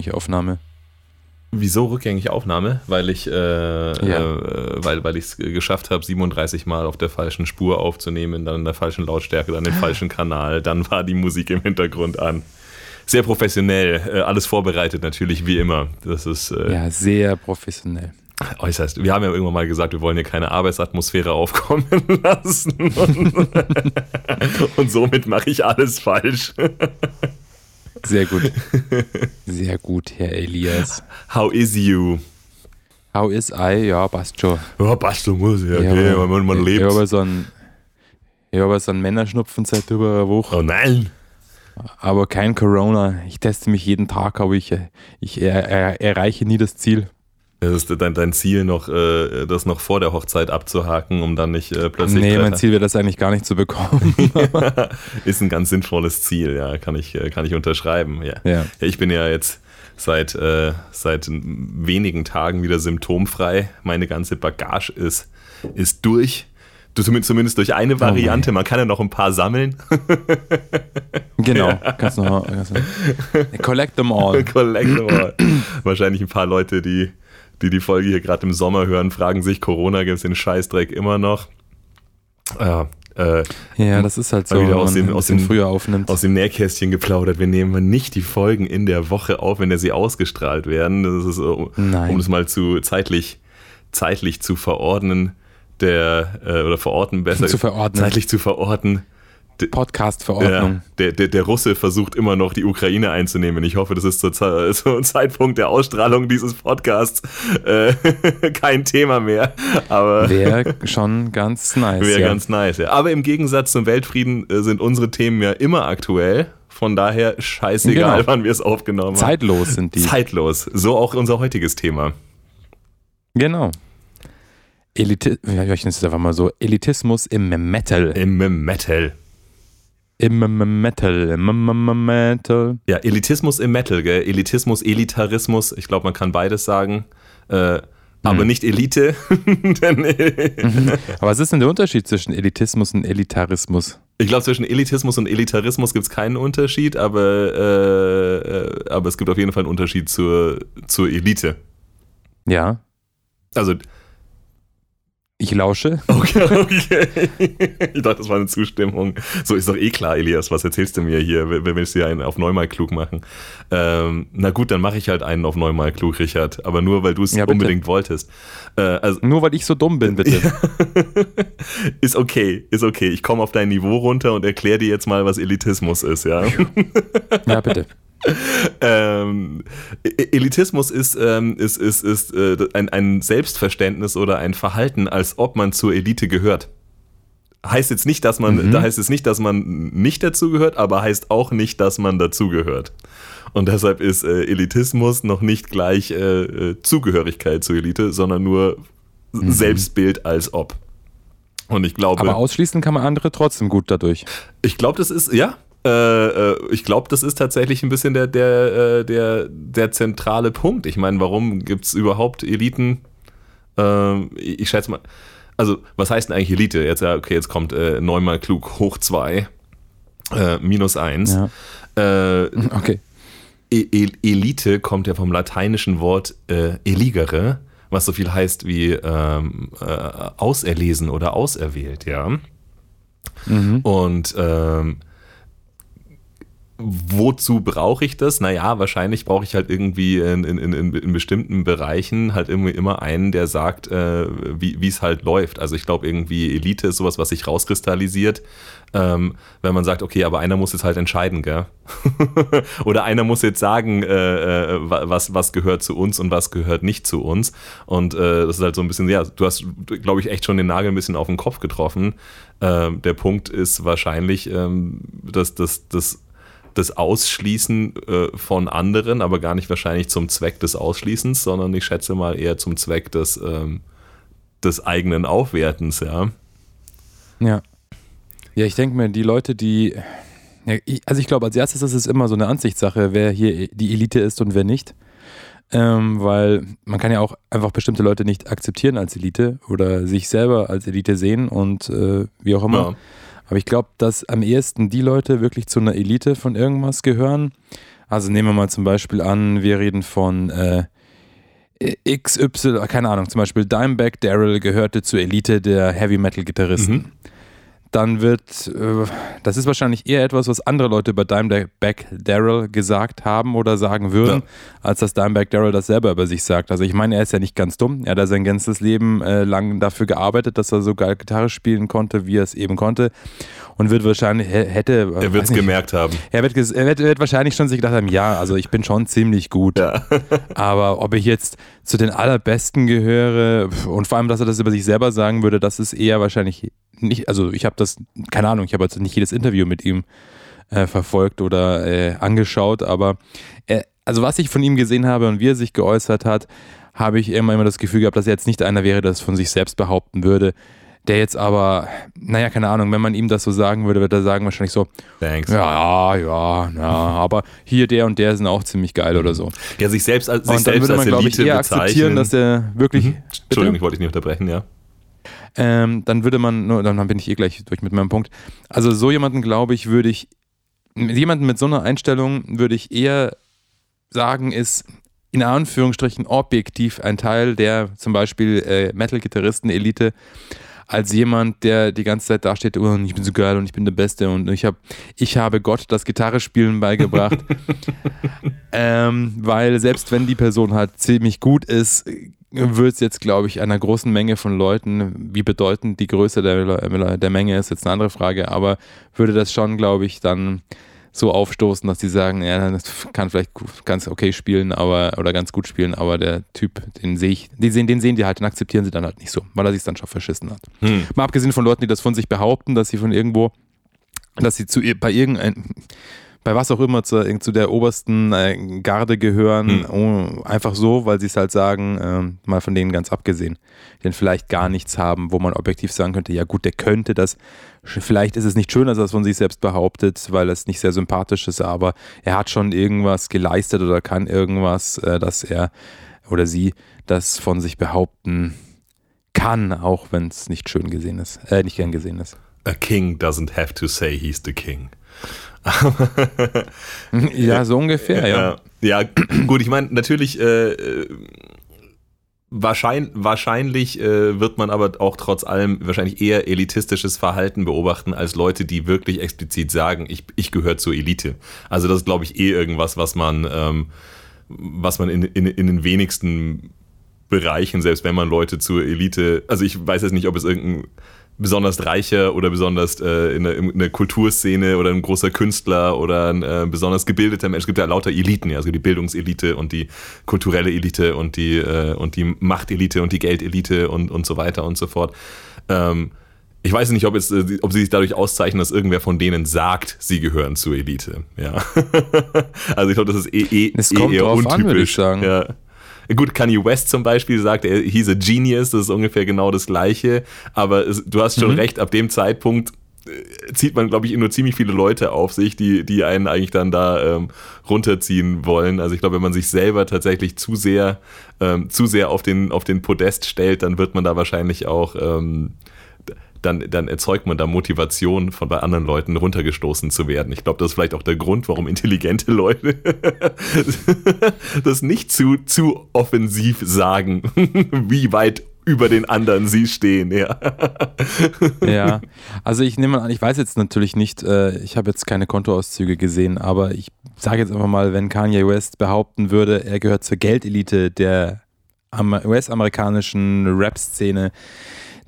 Rückgängig Aufnahme? Wieso rückgängig Aufnahme? Weil ich äh, Ja. äh, weil, weil ich es geschafft habe, 37 Mal auf der falschen Spur aufzunehmen, dann in der falschen Lautstärke, dann den falschen Kanal, dann war die Musik im Hintergrund an. Sehr professionell, äh, alles vorbereitet natürlich, wie immer. Das ist äh, Ja, sehr professionell. äußerst. Wir haben ja irgendwann mal gesagt, wir wollen hier keine Arbeitsatmosphäre aufkommen lassen. Und, und somit mache ich alles falsch. Sehr gut. Sehr gut, Herr Elias. How is you? How is I? Ja, passt schon. Ja, passt so muss ja, Ja, okay, aber- man, man Ich lebt. habe so einen, ich habe so einen Männerschnupfen seit über einer Woche, Oh nein! aber kein Corona. Ich teste mich jeden Tag, aber ich, ich er, er, erreiche nie das Ziel. Das ist dein, dein Ziel, noch, äh, das noch vor der Hochzeit abzuhaken, um dann nicht äh, plötzlich. nee, mein Ziel wäre das eigentlich gar nicht zu bekommen. ist ein ganz sinnvolles Ziel, ja, kann ich, äh, kann ich unterschreiben. Ja. Ja. Ja, ich bin ja jetzt seit, äh, seit wenigen Tagen wieder symptomfrei. Meine ganze Bagage ist, ist durch. Du zumindest, durch eine Variante. Man kann ja noch ein paar sammeln. genau. Kannst noch, kannst noch. Collect them all. Collectible. Wahrscheinlich ein paar Leute, die die, die Folge hier gerade im Sommer hören, fragen sich, Corona gibt es den Scheißdreck immer noch. Ja, äh, Ja, das ist halt so, wieder aus dem- aus dem- früher aufnimmt. aus dem Nähkästchen geplaudert. Wir nehmen nicht die Folgen in der Woche auf, wenn sie ausgestrahlt werden. Das ist, um, Nein. um es mal zu zeitlich, zeitlich zu verordnen, der, äh, oder verorten besser. Zu verordnen. Zeitlich zu verorten. Podcast-Verordnung. Ja, der, der, der Russe versucht immer noch die Ukraine einzunehmen. Ich hoffe, das ist zum Zeitpunkt der Ausstrahlung dieses Podcasts äh, kein Thema mehr. Wäre schon ganz nice. wäre ja. ganz nice. Ja. Aber im Gegensatz zum Weltfrieden äh, sind unsere Themen ja immer aktuell. Von daher scheißegal, Genau. wann wir es aufgenommen haben. Zeitlos sind die. Zeitlos. So auch unser heutiges Thema. Genau. Eliti ich jetzt einfach mal so. Elitismus im Metal. Im Metal. Im Metal. Im Metal. Ja, Elitismus im Metal, gell? Elitismus, Elitarismus. Ich glaube, man kann beides sagen. Äh, aber Mhm. nicht Elite. Aber was ist denn der Unterschied zwischen Elitismus und Elitarismus? Ich glaube, zwischen Elitismus und Elitarismus gibt es keinen Unterschied, aber, äh, äh, aber es gibt auf jeden Fall einen Unterschied zur, zur Elite. Ja, Also, ich lausche. okay, okay. Ich dachte, das war eine Zustimmung. So ist doch eh klar, Elias, was erzählst du mir hier? Wer willst du hier einen auf neunmal klug machen? Ähm, na gut, dann mache ich halt einen auf neunmal klug, Richard. Aber nur, weil du es Ja, unbedingt wolltest. Äh, also, Nur weil ich so dumm bin, bitte. ist okay, ist okay. Ich komme auf dein Niveau runter und erkläre dir jetzt mal, was Elitismus ist, ja? Ja, bitte. ähm, E- Elitismus ist, ähm, ist, ist, ist äh, ein, ein Selbstverständnis oder ein Verhalten, als ob man zur Elite gehört. Heißt jetzt nicht, dass man, Mhm. da heißt es nicht, dass man nicht dazugehört, aber heißt auch nicht, dass man dazugehört. Und deshalb ist äh, Elitismus noch nicht gleich äh, äh, Zugehörigkeit zur Elite, sondern nur Selbstbild als ob. Und ich glaube, Mhm. Aber ausschließen kann man andere trotzdem gut dadurch. ich glaube, das ist, ja. Äh, äh, ich glaube, das ist tatsächlich ein bisschen der, der, äh, der, der zentrale Punkt. Ich meine, warum gibt es überhaupt Eliten? Ähm, ich schätze mal, also was heißt denn eigentlich Elite? Jetzt, ja, okay, jetzt kommt äh, neunmal klug hoch zwei, äh, minus eins. Ja. Äh, Okay. E- E- Elite kommt ja vom lateinischen Wort äh, eligere, was so viel heißt wie ähm, äh, auserlesen oder auserwählt, ja. Mhm. Und ähm, wozu brauche ich das? Naja, wahrscheinlich brauche ich halt irgendwie in, in, in, in bestimmten Bereichen halt irgendwie immer einen, der sagt, äh, wie es halt läuft. Also ich glaube irgendwie Elite ist sowas, was sich rauskristallisiert, ähm, wenn man sagt, okay, aber einer muss jetzt halt entscheiden, gell? Oder einer muss jetzt sagen, äh, äh, wa- was, was gehört zu uns und was gehört nicht zu uns. Und äh, das ist halt so ein bisschen, ja, du hast, glaube ich, echt schon den Nagel ein bisschen auf den Kopf getroffen. Ähm, der Punkt ist wahrscheinlich, ähm, dass das, das, Ausschließen äh, von anderen, aber gar nicht wahrscheinlich zum Zweck des Ausschließens, sondern ich schätze mal eher zum Zweck des, ähm, des eigenen Aufwertens, ja. Ja. Ja, ich denke mir, die Leute, die. Ja, ich, also ich glaube, als erstes ist es immer so eine Ansichtssache, wer hier die Elite ist und wer nicht. Ähm, weil man kann ja auch einfach bestimmte Leute nicht akzeptieren als Elite oder sich selber als Elite sehen und äh, wie auch immer. ja. Aber ich glaube, dass am ehesten die Leute wirklich zu einer Elite von irgendwas gehören. Also nehmen wir mal zum Beispiel an, wir reden von äh, XY, keine Ahnung, zum Beispiel Dimebag Daryl gehörte zur Elite der Heavy Metal Gitarristen. Mhm dann wird, äh, das ist wahrscheinlich eher etwas, was andere Leute über Dimebag Daryl gesagt haben oder sagen würden, ja. als dass Dimebag Daryl das selber über sich sagt. Also ich meine, er ist ja nicht ganz dumm. Er hat ja sein ganzes Leben äh, lang dafür gearbeitet, dass er so geil Gitarre spielen konnte, wie er es eben konnte. Und wird wahrscheinlich, hätte. Er wird es gemerkt haben. Er wird, er, wird, wird wahrscheinlich schon sich gedacht haben, ja, also ich bin schon ziemlich gut. Ja. Aber ob ich jetzt zu den allerbesten gehöre und vor allem, dass er das über sich selber sagen würde, das ist eher wahrscheinlich nicht, also ich habe das, keine Ahnung, ich habe jetzt nicht jedes Interview mit ihm äh, verfolgt oder äh, angeschaut, aber er, also was ich von ihm gesehen habe und wie er sich geäußert hat, habe ich immer, immer das Gefühl gehabt, dass er jetzt nicht einer wäre, der das von sich selbst behaupten würde. Der jetzt aber, naja, keine Ahnung, wenn man ihm das so sagen würde, würde er sagen wahrscheinlich so, Thanks. Ja, ja, ja, aber hier der und der sind auch ziemlich geil oder so. Ja, sich selbst als, sich und dann selbst würde man, glaube ich, eher bezeichnen. akzeptieren, dass er wirklich. Mhm. Entschuldigung, ich wollte dich nicht unterbrechen, ja ähm, dann würde man, dann bin ich eh gleich durch mit meinem Punkt. Also so jemanden, glaube ich, würde ich, jemanden mit so einer Einstellung würde ich eher sagen, ist in Anführungsstrichen objektiv ein Teil der zum Beispiel äh, Metal-Gitarristen-Elite als jemand, der die ganze Zeit dasteht, oh, ich bin so geil und ich bin der Beste und ich, hab, ich habe Gott das Gitarrespielen beigebracht. ähm, weil selbst wenn die Person halt ziemlich gut ist, wird es jetzt, glaube ich, einer großen Menge von Leuten, wie bedeutend die Größe der, der Menge ist, jetzt eine andere Frage, aber würde das schon, glaube ich, dann so aufstoßen, dass die sagen, ja, das kann vielleicht ganz okay spielen, aber oder ganz gut spielen, aber der Typ, den sehe ich, den sehen, den sehen die halt und akzeptieren sie dann halt nicht so, weil er sich dann schon verschissen hat. Hm. Mal abgesehen von Leuten, die das von sich behaupten, dass sie von irgendwo, dass sie zu bei irgendein bei was auch immer zu, zu der obersten äh, Garde gehören, hm. oh, einfach so, weil sie es halt sagen, äh, mal von denen ganz abgesehen, die dann vielleicht gar nichts haben, wo man objektiv sagen könnte, ja gut, der könnte das, vielleicht ist es nicht schön, dass er es von sich selbst behauptet, weil es nicht sehr sympathisch ist, aber er hat schon irgendwas geleistet oder kann irgendwas, äh, dass er oder sie das von sich behaupten kann, auch wenn es nicht schön gesehen ist, äh, nicht gern gesehen ist. A king doesn't have to say he's the king. ja, so ungefähr, ja. Ja, gut, ich meine, natürlich, äh, äh wahrscheinlich, wahrscheinlich äh, wird man aber auch trotz allem wahrscheinlich eher elitistisches Verhalten beobachten als Leute, die wirklich explizit sagen, ich, ich gehöre zur Elite. Also das ist, glaube ich, eh irgendwas, was man, ähm, was man in, in, in den wenigsten Bereichen, selbst wenn man Leute zur Elite, also ich weiß jetzt nicht, ob es irgendein besonders reicher oder besonders äh, in, der, in, der, Kulturszene oder ein großer Künstler oder ein äh, besonders gebildeter Mensch. Es gibt ja lauter Eliten, ja, also die Bildungselite und die kulturelle Elite und die, äh, und die Machtelite und die Geldelite und, und so weiter und so fort. Ähm, ich weiß nicht, ob, es, äh, ob sie sich dadurch auszeichnen, dass irgendwer von denen sagt, sie gehören zur Elite. Ja. also ich glaube, das ist eh, eh, es kommt eh eher untypisch. An, würde ich sagen. Ja. Gut, Kanye West zum Beispiel sagt, er he's a genius, das ist ungefähr genau das Gleiche. Aber es, du hast schon mhm. recht, ab dem Zeitpunkt äh, zieht man, glaube ich, nur ziemlich viele Leute auf sich, die, die einen eigentlich dann da ähm, runterziehen wollen. Also ich glaube, wenn man sich selber tatsächlich zu sehr, ähm, zu sehr auf den, auf den Podest stellt, dann wird man da wahrscheinlich auch ähm, dann, dann erzeugt man da Motivation, von bei anderen Leuten runtergestoßen zu werden. Ich glaube, das ist vielleicht auch der Grund, warum intelligente Leute das nicht zu, zu offensiv sagen, wie weit über den anderen sie stehen, ja. ja, also ich nehme an, ich weiß jetzt natürlich nicht, äh, ich habe jetzt keine Kontoauszüge gesehen, aber ich sage jetzt einfach mal, wenn Kanye West behaupten würde, er gehört zur Geldelite der US-amerikanischen Rap-Szene,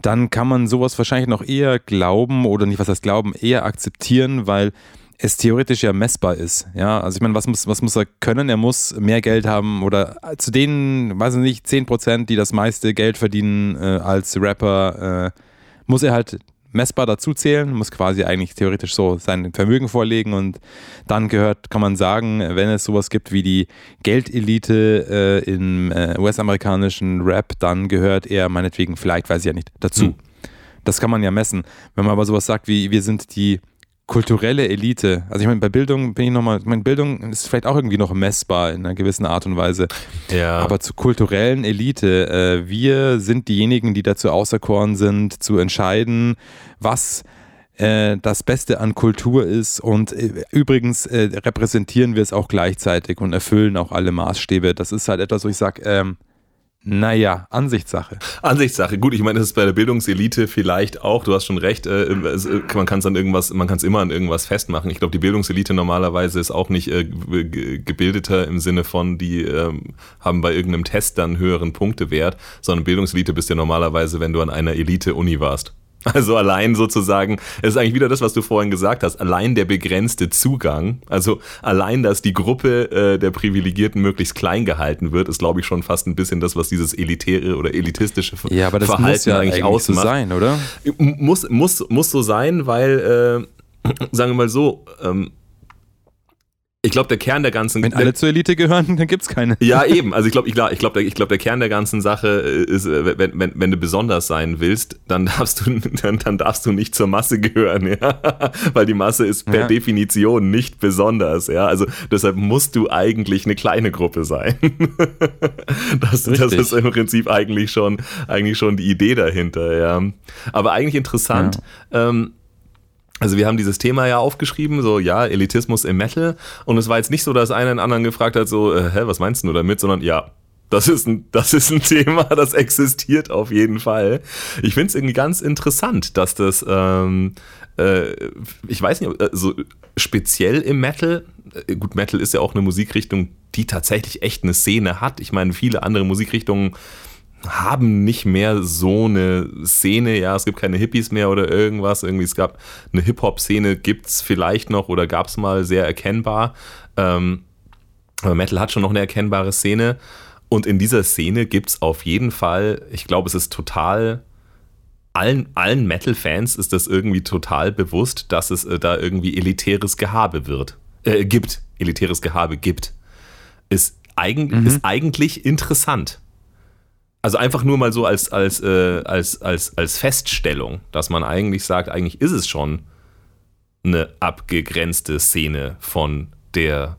dann kann man sowas wahrscheinlich noch eher glauben oder nicht, was heißt glauben, eher akzeptieren, weil es theoretisch ja messbar ist. Ja, also ich meine, was muss, was muss er können? Er muss mehr Geld haben oder zu denen, weiß ich nicht, 10 Prozent, die das meiste Geld verdienen äh, als Rapper, äh, muss er halt messbar dazu zählen, muss quasi eigentlich theoretisch so sein Vermögen vorlegen und dann gehört, kann man sagen, wenn es sowas gibt wie die Geldelite äh, im äh, US-amerikanischen Rap, dann gehört er meinetwegen vielleicht, weiß ich ja nicht, dazu. Hm. Das kann man ja messen. Wenn man aber sowas sagt wie, wir sind die kulturelle Elite. Also ich meine, bei Bildung bin ich nochmal, ich meine, Bildung ist vielleicht auch irgendwie noch messbar in einer gewissen Art und Weise. Ja. Aber zur kulturellen Elite, äh, wir sind diejenigen, die dazu auserkoren sind, zu entscheiden, was äh, das Beste an Kultur ist. Und äh, übrigens äh, repräsentieren wir es auch gleichzeitig und erfüllen auch alle Maßstäbe. Das ist halt etwas, wo ich sage, ähm, naja, Ansichtssache. Ansichtssache. Gut, ich meine, das ist bei der Bildungselite vielleicht auch. Du hast schon recht. Äh, man kann es an irgendwas, man kann es immer an irgendwas festmachen. Ich glaube, die Bildungselite normalerweise ist auch nicht äh, gebildeter im Sinne von, die ähm, haben bei irgendeinem Test dann höheren Punktewert, sondern Bildungselite bist ja normalerweise, wenn du an einer Elite-Uni warst. Also allein sozusagen, es ist eigentlich wieder das, was du vorhin gesagt hast, allein der begrenzte Zugang, also allein, dass die Gruppe äh, der Privilegierten möglichst klein gehalten wird, ist, glaube ich, schon fast ein bisschen das, was dieses elitäre oder elitistische ja, aber das Verhalten muss ja eigentlich, eigentlich ausmacht. so sein, oder? Muss, muss, muss so sein, weil, äh, sagen wir mal so, ähm, ich glaube, der Kern der ganzen. Wenn alle zur Elite gehören, dann gibt es keine. Ja, eben. Also ich glaube, ich glaube, ich glaube, der, glaub, der Kern der ganzen Sache ist, äh, wenn, wenn, wenn du besonders sein willst, dann darfst du, dann, dann darfst du nicht zur Masse gehören, ja. Weil die Masse ist per ja. Definition nicht besonders, ja. Also deshalb musst du eigentlich eine kleine Gruppe sein. das, das ist im Prinzip eigentlich schon, eigentlich schon die Idee dahinter, ja. Aber eigentlich interessant. Ja. Ähm, also wir haben dieses Thema ja aufgeschrieben, so ja, Elitismus im Metal. Und es war jetzt nicht so, dass einer den anderen gefragt hat, so, äh, hä, was meinst du damit? Sondern ja, das ist ein, das ist ein Thema, das existiert auf jeden Fall. Ich finde es irgendwie ganz interessant, dass das, ähm, äh, ich weiß nicht, also speziell im Metal, äh, gut, Metal ist ja auch eine Musikrichtung, die tatsächlich echt eine Szene hat. Ich meine, viele andere Musikrichtungen haben nicht mehr so eine Szene, ja, es gibt keine Hippies mehr oder irgendwas, irgendwie es gab eine Hip-Hop-Szene, gibt es vielleicht noch oder gab es mal sehr erkennbar, ähm, aber Metal hat schon noch eine erkennbare Szene. Und in dieser Szene gibt es auf jeden Fall, ich glaube, es ist total, allen, allen Metal-Fans ist das irgendwie total bewusst, dass es äh, da irgendwie elitäres Gehabe wird, äh, gibt, elitäres Gehabe gibt. Ist, eigen, mhm. ist eigentlich interessant also einfach nur mal so als, als, äh, als, als, als Feststellung, dass man eigentlich sagt, eigentlich ist es schon eine abgegrenzte Szene von der,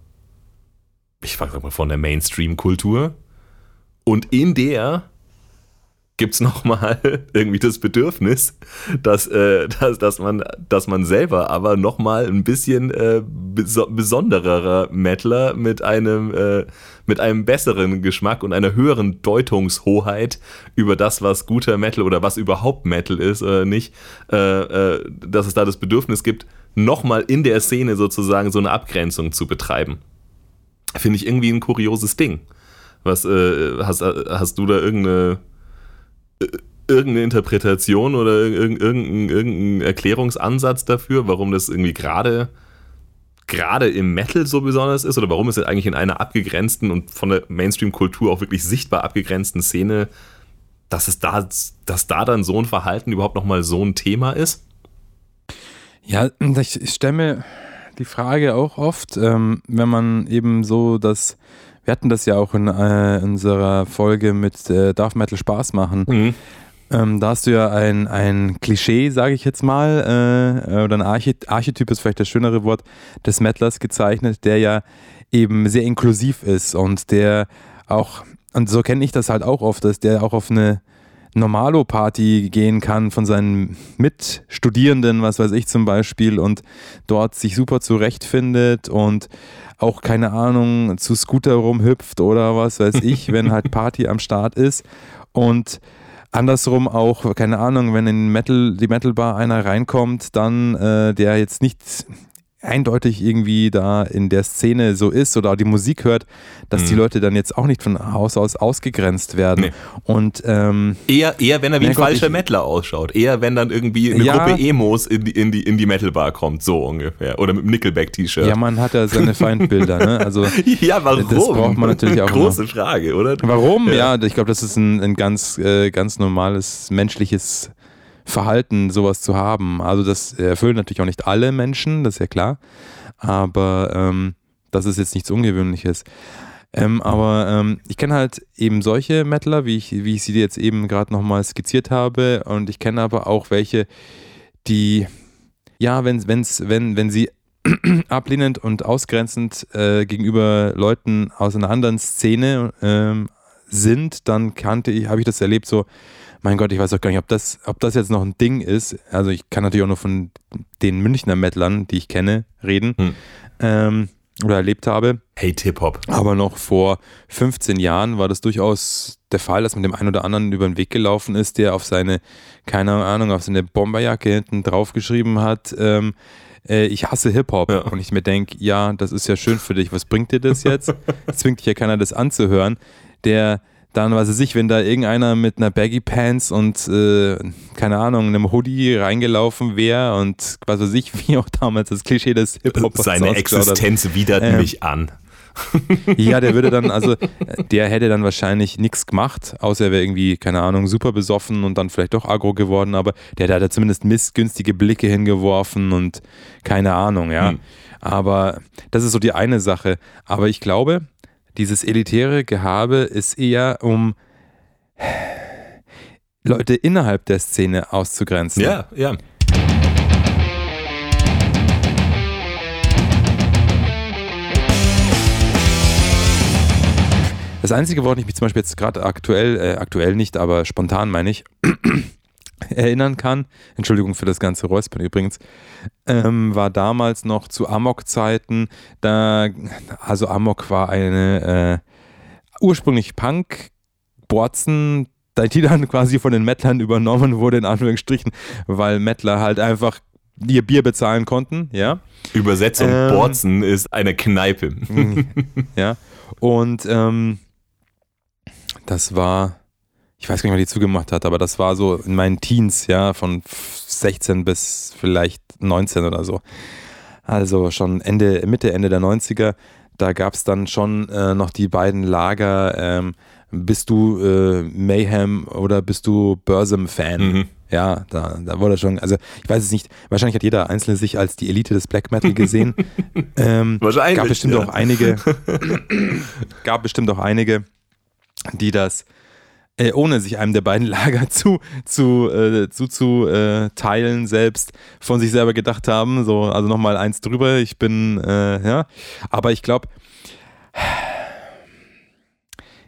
ich sag mal, von der Mainstream-Kultur. Und in der gibt es nochmal irgendwie das Bedürfnis, dass, äh, dass, dass, man, dass man selber aber nochmal ein bisschen äh, beso besonderer Metaler mit einem, äh, mit einem besseren Geschmack und einer höheren Deutungshoheit über das, was guter Metal oder was überhaupt Metal ist oder nicht, äh, äh, dass es da das Bedürfnis gibt, nochmal in der Szene sozusagen so eine Abgrenzung zu betreiben. Finde ich irgendwie ein kurioses Ding. Was äh, hast, hast du da irgendeine irgendeine Interpretation oder irgendein, irgendein Erklärungsansatz dafür, warum das irgendwie gerade gerade im Metal so besonders ist oder warum es eigentlich in einer abgegrenzten und von der Mainstream-Kultur auch wirklich sichtbar abgegrenzten Szene, dass es da, dass da dann so ein Verhalten überhaupt nochmal so ein Thema ist? Ja, ich stelle mir die Frage auch oft, ähm, wenn man eben so das wir hatten das ja auch in äh, unserer Folge mit äh, Darf Metal Spaß machen. Mhm. Ähm, da hast du ja ein, ein Klischee, sage ich jetzt mal, äh, oder ein Archety Archetyp ist vielleicht das schönere Wort, des Metlers gezeichnet, der ja eben sehr inklusiv ist und der auch, und so kenne ich das halt auch oft, dass der auch auf eine Normalo-Party gehen kann von seinen Mitstudierenden, was weiß ich zum Beispiel, und dort sich super zurechtfindet und auch, keine Ahnung, zu Scooter rumhüpft oder was weiß ich, wenn halt Party am Start ist. Und andersrum auch, keine Ahnung, wenn in Metal, die Metal-Bar einer reinkommt, dann äh, der jetzt nicht eindeutig irgendwie da in der Szene so ist oder die Musik hört, dass mhm. die Leute dann jetzt auch nicht von Haus aus ausgegrenzt werden. Nee. Und ähm, eher, eher, wenn er wie ein Gott, falscher Metaler ausschaut. Eher, wenn dann irgendwie eine ja, Gruppe Emos in die, in die, in die Metalbar kommt, so ungefähr. Oder mit einem Nickelback-T-Shirt. Ja, man hat ja seine Feindbilder, ne? Also, ja, warum? Das braucht man natürlich auch. Große immer. Frage, oder? Warum? Ja, ja ich glaube, das ist ein, ein ganz, äh, ganz normales menschliches Verhalten, sowas zu haben. Also das erfüllen natürlich auch nicht alle Menschen, das ist ja klar. Aber ähm, das ist jetzt nichts Ungewöhnliches. Ähm, aber ähm, ich kenne halt eben solche Metaler, wie ich, wie ich sie jetzt eben gerade nochmal skizziert habe. Und ich kenne aber auch welche, die, ja, wenn, wenn's, wenn, wenn sie ablehnend und ausgrenzend äh, gegenüber Leuten aus einer anderen Szene ähm, sind, dann kannte ich, habe ich das erlebt, so, mein Gott, ich weiß auch gar nicht, ob das, ob das jetzt noch ein Ding ist. Also ich kann natürlich auch nur von den Münchner Mettlern, die ich kenne, reden hm. ähm, oder erlebt habe. Hey Hip-Hop. Aber noch vor 15 Jahren war das durchaus der Fall, dass man dem einen oder anderen über den Weg gelaufen ist, der auf seine, keine Ahnung, auf seine Bomberjacke hinten draufgeschrieben hat, ähm, äh, ich hasse Hip-Hop. Ja. Und ich mir denke, ja, das ist ja schön für dich, was bringt dir das jetzt? Zwingt dich ja keiner, das anzuhören. Der dann, was weiß ich, wenn da irgendeiner mit einer Baggy Pants und, äh, keine Ahnung, einem Hoodie reingelaufen wäre und was weiß ich, wie auch damals das Klischee des Hip-Hop Seine Existenz widert ähm, mich an. ja, der würde dann, also, der hätte dann wahrscheinlich nichts gemacht, außer er wäre irgendwie, keine Ahnung, super besoffen und dann vielleicht doch aggro geworden, aber der hat da zumindest missgünstige Blicke hingeworfen und keine Ahnung, ja. Hm. Aber das ist so die eine Sache. Aber ich glaube, dieses elitäre Gehabe ist eher um Leute innerhalb der Szene auszugrenzen. Ja, ja. Das Einzige, woran ich mich zum Beispiel jetzt gerade aktuell, äh, aktuell nicht, aber spontan meine ich, erinnern kann, Entschuldigung für das ganze Räuspern übrigens, ähm, war damals noch zu Amok-Zeiten, da, also Amok war eine äh, ursprünglich Punk-Borzen, die dann quasi von den Mettlern übernommen wurde, in Anführungsstrichen, weil Mettler halt einfach ihr Bier bezahlen konnten, ja. Übersetzung ähm, Borzen ist eine Kneipe. ja. Und ähm, das war ich weiß gar nicht, wann die zugemacht hat, aber das war so in meinen Teens, ja, von 16 bis vielleicht 19 oder so. Also schon Ende, Mitte, Ende der 90er. Da gab es dann schon äh, noch die beiden Lager. Ähm, bist du äh, Mayhem oder bist du Bursum-Fan? Mhm. Ja, da, da wurde schon, also ich weiß es nicht, wahrscheinlich hat jeder Einzelne sich als die Elite des Black Metal gesehen. ähm, wahrscheinlich. Gab bestimmt ja. auch einige, gab bestimmt auch einige, die das äh, ohne sich einem der beiden Lager zu, zu, äh, zu, zu äh, teilen, selbst von sich selber gedacht haben. So, also nochmal eins drüber. Ich bin, äh, ja. Aber ich glaube,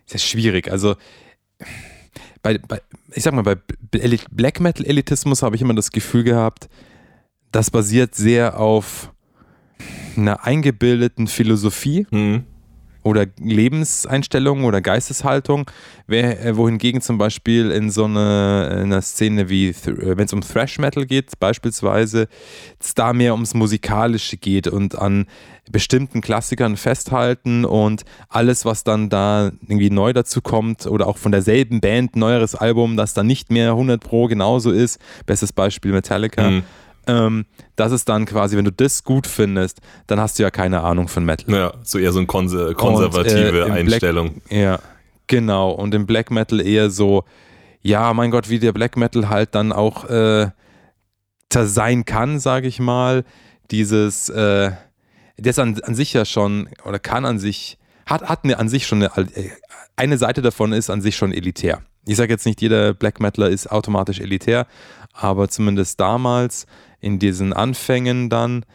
ist ja schwierig. Also, bei, bei, ich sag mal, bei Black Metal-Elitismus habe ich immer das Gefühl gehabt, das basiert sehr auf einer eingebildeten Philosophie. Mhm oder Lebenseinstellung oder Geisteshaltung, äh, wohingegen zum Beispiel in so eine, in einer Szene wie, äh, wenn es um Thrash Metal geht, beispielsweise, es da mehr ums Musikalische geht und an bestimmten Klassikern festhalten und alles, was dann da irgendwie neu dazu kommt oder auch von derselben Band, neueres Album, das dann nicht mehr 100 Pro genauso ist, bestes Beispiel Metallica. Mhm ähm, das ist dann quasi, wenn du das gut findest, dann hast du ja keine Ahnung von Metal. Ja, so eher so eine konser konservative Und, äh, Einstellung. Black, ja, genau. Und im Black Metal eher so, ja, mein Gott, wie der Black Metal halt dann auch äh, sein kann, sage ich mal. Dieses, äh, das an, an sich ja schon, oder kann an sich, hat, hat eine, an sich schon eine, äh, eine Seite davon ist an sich schon elitär. Ich sage jetzt nicht, jeder Black Metaler ist automatisch elitär, aber zumindest damals in diesen Anfängen dann,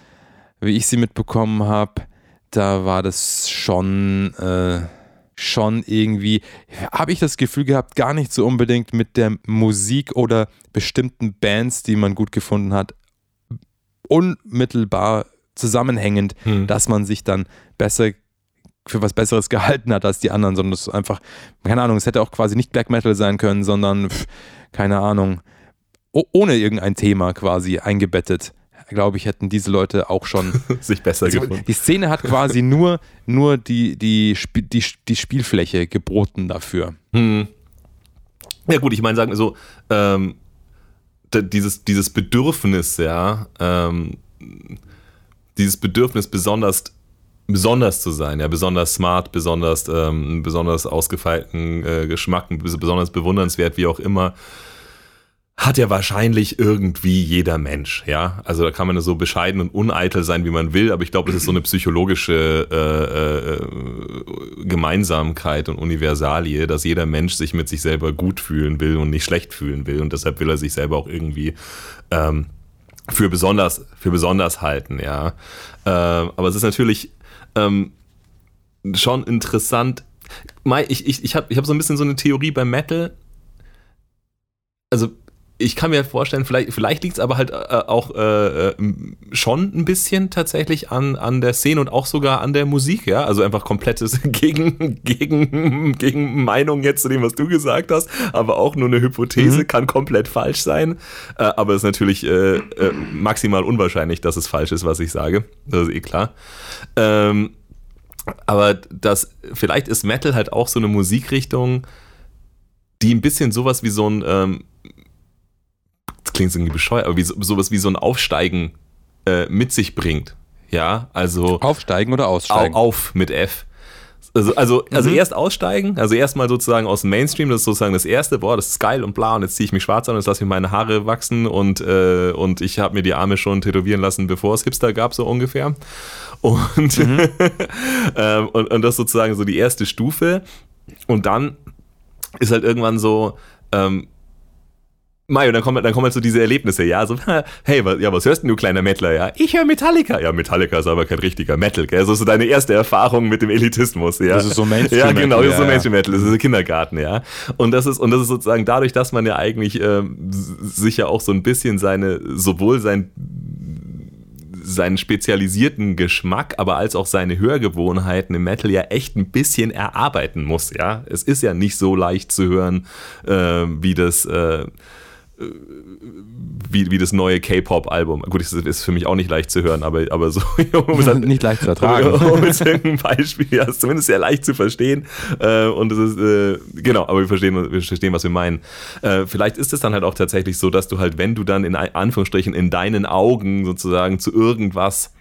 wie ich sie mitbekommen habe, da war das schon, äh, schon irgendwie, habe ich das Gefühl gehabt, gar nicht so unbedingt mit der Musik oder bestimmten Bands, die man gut gefunden hat, unmittelbar zusammenhängend, hm. dass man sich dann besser für was Besseres gehalten hat als die anderen, sondern es ist einfach, keine Ahnung, es hätte auch quasi nicht Black Metal sein können, sondern, pff, keine Ahnung, ohne irgendein Thema quasi eingebettet, glaube ich, hätten diese Leute auch schon sich besser also, gefunden. Die Szene hat quasi nur, nur die, die, die, die Spielfläche geboten dafür. Hm. Ja, gut, ich meine, sagen wir so, ähm, dieses, dieses Bedürfnis, ja, ähm, dieses Bedürfnis besonders besonders zu sein, ja, besonders smart, besonders, ähm, besonders ausgefeilten äh, Geschmack, besonders bewundernswert, wie auch immer, hat ja wahrscheinlich irgendwie jeder Mensch, ja. Also da kann man so bescheiden und uneitel sein, wie man will, aber ich glaube, es ist so eine psychologische äh, äh, Gemeinsamkeit und Universalie, dass jeder Mensch sich mit sich selber gut fühlen will und nicht schlecht fühlen will und deshalb will er sich selber auch irgendwie ähm, für besonders, für besonders halten, ja. Äh, aber es ist natürlich ähm, schon interessant. Ich, ich, ich habe ich hab so ein bisschen so eine Theorie beim Metal, also ich kann mir vorstellen, vielleicht, vielleicht liegt es aber halt äh, auch äh, äh, schon ein bisschen tatsächlich an, an der Szene und auch sogar an der Musik, ja. Also einfach komplettes Gegen, gegen, gegen Meinung jetzt zu dem, was du gesagt hast, aber auch nur eine Hypothese, mhm. kann komplett falsch sein. Äh, aber es ist natürlich äh, äh, maximal unwahrscheinlich, dass es falsch ist, was ich sage. Das ist eh klar. Ähm, aber das, vielleicht ist Metal halt auch so eine Musikrichtung, die ein bisschen sowas wie so ein ähm, das klingt irgendwie bescheuert, aber wie, sowas wie so ein Aufsteigen äh, mit sich bringt. Ja, also. Aufsteigen oder aussteigen? Auf mit F. Also, also, also mhm. erst aussteigen, also erstmal sozusagen aus dem Mainstream, das ist sozusagen das erste, boah, das ist geil und bla, und jetzt ziehe ich mich schwarz an und jetzt lasse ich meine Haare wachsen und, äh, und ich habe mir die Arme schon tätowieren lassen, bevor es Hipster gab, so ungefähr. Und, mhm. ähm, und, und das sozusagen so die erste Stufe. Und dann ist halt irgendwann so, ähm, Mario, dann kommen, dann kommen halt so diese Erlebnisse, ja, so, hey, was, ja, was hörst denn du, kleiner Mettler, ja? Ich höre Metallica. Ja, Metallica ist aber kein richtiger Metal, gell? Das ist so deine erste Erfahrung mit dem Elitismus, ja. Das ist so Mainstream Ja, genau, das ist so Mainstream Metal, das ist Kindergarten, ja. Und das ist, und das ist sozusagen dadurch, dass man ja eigentlich ähm, sich ja auch so ein bisschen seine, sowohl sein seinen spezialisierten Geschmack, aber als auch seine Hörgewohnheiten im Metal ja echt ein bisschen erarbeiten muss, ja. Es ist ja nicht so leicht zu hören, äh, wie das äh, wie, wie das neue K-Pop-Album. Gut, das ist für mich auch nicht leicht zu hören, aber, aber so. Um halt, nicht leicht zu ertragen. Um jetzt ein Beispiel, ja, ist zumindest sehr leicht zu verstehen. Äh, und es ist, äh, genau, aber wir verstehen, wir verstehen, was wir meinen. Äh, vielleicht ist es dann halt auch tatsächlich so, dass du halt, wenn du dann in Anführungsstrichen in deinen Augen sozusagen zu irgendwas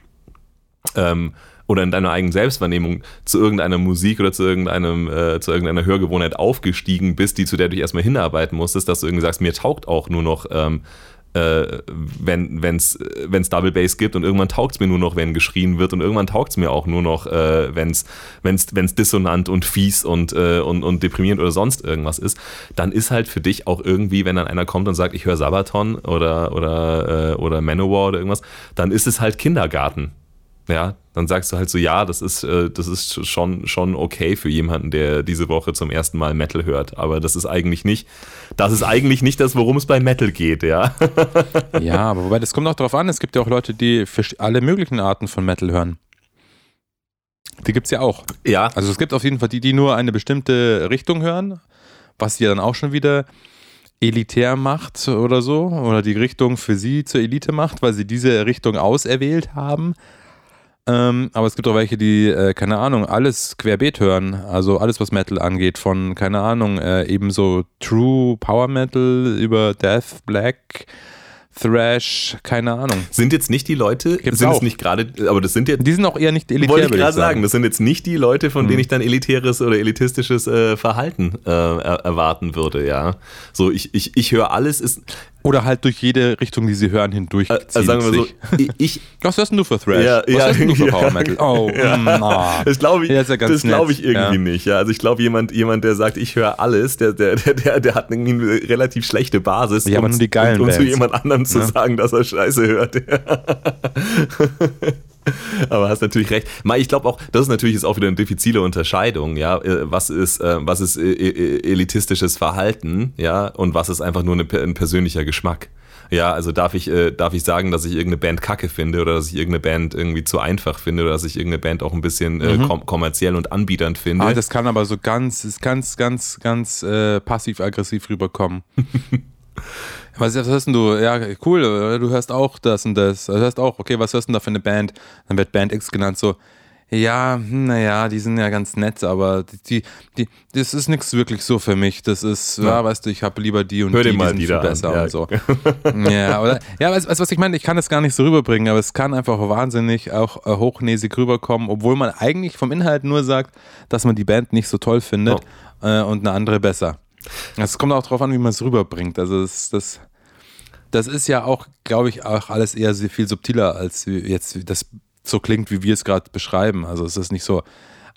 ähm, oder in deiner eigenen Selbstwahrnehmung zu irgendeiner Musik oder zu irgendeinem äh, zu irgendeiner Hörgewohnheit aufgestiegen bist, die zu der du dich erstmal hinarbeiten musstest, dass du irgendwie sagst, mir taugt auch nur noch ähm, äh, wenn es wenn's Double Bass gibt und irgendwann taugt es mir nur noch, wenn geschrien wird und irgendwann taugt es mir auch nur noch, äh, wenn es wenn's, wenn's dissonant und fies und, äh, und, und deprimierend oder sonst irgendwas ist, dann ist halt für dich auch irgendwie, wenn dann einer kommt und sagt, ich höre Sabaton oder, oder, äh, oder Manowar oder irgendwas, dann ist es halt Kindergarten. Ja, dann sagst du halt so, ja, das ist, äh, das ist schon, schon okay für jemanden, der diese Woche zum ersten Mal Metal hört. Aber das ist eigentlich nicht, das ist eigentlich nicht das, worum es bei Metal geht, ja. ja, aber wobei, das kommt auch darauf an, es gibt ja auch Leute, die alle möglichen Arten von Metal hören. Die gibt es ja auch. Ja. Also es gibt auf jeden Fall die, die nur eine bestimmte Richtung hören, was sie dann auch schon wieder elitär macht oder so, oder die Richtung für sie zur Elite macht, weil sie diese Richtung auserwählt haben. Ähm, aber es gibt auch welche, die, äh, keine Ahnung, alles querbeet hören. Also alles, was Metal angeht. Von, keine Ahnung, äh, ebenso True Power Metal über Death, Black, Thrash, keine Ahnung. Sind jetzt nicht die Leute, Gibt's sind auch. es nicht gerade, aber das sind jetzt. Die sind auch eher nicht elitär. Wollte ich gerade sagen. das sind jetzt nicht die Leute, von mhm. denen ich dann elitäres oder elitistisches äh, Verhalten äh, erwarten würde, ja. So, ich, ich, ich höre alles, ist, oder halt durch jede Richtung, die sie hören, hindurch. Also sagen wir so, ich, Was hörst du für Thrash? Ja, Was ja, hörst du für ja, Power Metal? Oh, ja. mm, ah. Das glaube ich, ja, ja das glaub ich irgendwie nicht. Ja. Also ich glaube, jemand, jemand, der sagt, ich höre alles, der, der, der, der hat irgendwie eine relativ schlechte Basis, ja, um, nur die geilen um, um zu jemand anderem zu sagen, dass er Scheiße hört. Aber hast natürlich recht. Ich glaube auch, das ist natürlich auch wieder eine diffizile Unterscheidung, ja. Äh, was ist, äh, was ist äh, elitistisches Verhalten, ja, und was ist einfach nur ein persönlicher Geschmack. Ja, also darf ich, äh, darf ich sagen, dass ich irgendeine Band kacke finde oder dass ich irgendeine Band irgendwie zu einfach finde oder dass ich irgendeine Band auch ein bisschen äh, kom kommerziell und anbieternd finde. Ah, das kann aber so ganz, ist ganz, ganz, ganz äh, passiv-aggressiv rüberkommen. Was, was hörst denn du? Ja, cool, du hörst auch das und das. Du hörst auch, okay, was hörst du denn da für eine Band? Dann wird Band X genannt, so, ja, hm, naja, die sind ja ganz nett, aber die, die, das ist nichts wirklich so für mich. Das ist, ja, ja weißt du, ich habe lieber die und Hör die, mal die sind viel besser ja. und so. ja, oder, ja, weißt du, was ich meine? Ich kann das gar nicht so rüberbringen, aber es kann einfach wahnsinnig auch äh, hochnäsig rüberkommen, obwohl man eigentlich vom Inhalt nur sagt, dass man die Band nicht so toll findet oh. äh, und eine andere besser. Es kommt auch darauf an, wie man es rüberbringt. Also das, das, das ist ja auch, glaube ich, auch alles eher sehr viel subtiler als jetzt das so klingt, wie wir es gerade beschreiben. Also es ist nicht so,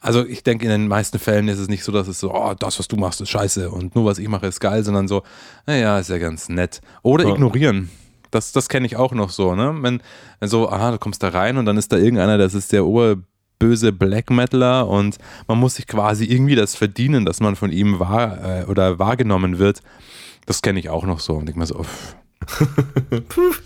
also ich denke, in den meisten Fällen ist es nicht so, dass es so, oh, das, was du machst, ist scheiße und nur was ich mache, ist geil, sondern so, naja, ist ja ganz nett. Oder ja. ignorieren. Das, das kenne ich auch noch so, ne? Wenn, wenn so, aha, du kommst da rein und dann ist da irgendeiner, das ist der oberböse Black Metaler und man muss sich quasi irgendwie das verdienen, dass man von ihm wahr äh, oder wahrgenommen wird. Das kenne ich auch noch so und denke mir so, uff.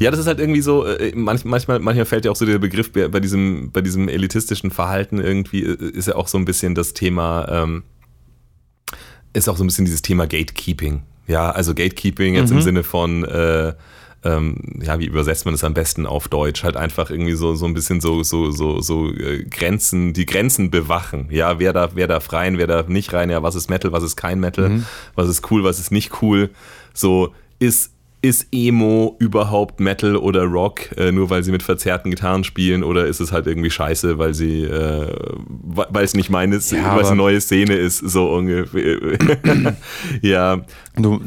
Ja, das ist halt irgendwie so, äh, manchmal, manchmal fällt ja auch so der Begriff bei diesem, bei diesem elitistischen Verhalten irgendwie, äh, ist ja auch so ein bisschen das Thema, ähm, ist auch so ein bisschen dieses Thema Gatekeeping. Ja, also Gatekeeping jetzt mhm. im Sinne von, äh, ähm, ja, wie übersetzt man das am besten auf Deutsch? Halt einfach irgendwie so, so ein bisschen so, so, so, so äh, Grenzen, die Grenzen bewachen. Ja, wer darf, wer darf rein, wer darf nicht rein, ja, was ist Metal, was ist kein Metal, mhm. was ist cool, was ist nicht cool. So, ist, ist Emo überhaupt Metal oder Rock, äh, nur weil sie mit verzerrten Gitarren spielen oder ist es halt irgendwie scheiße, weil sie, äh, weil es nicht meines, ja, weil es eine neue Szene ist, so ungefähr. ja. Du,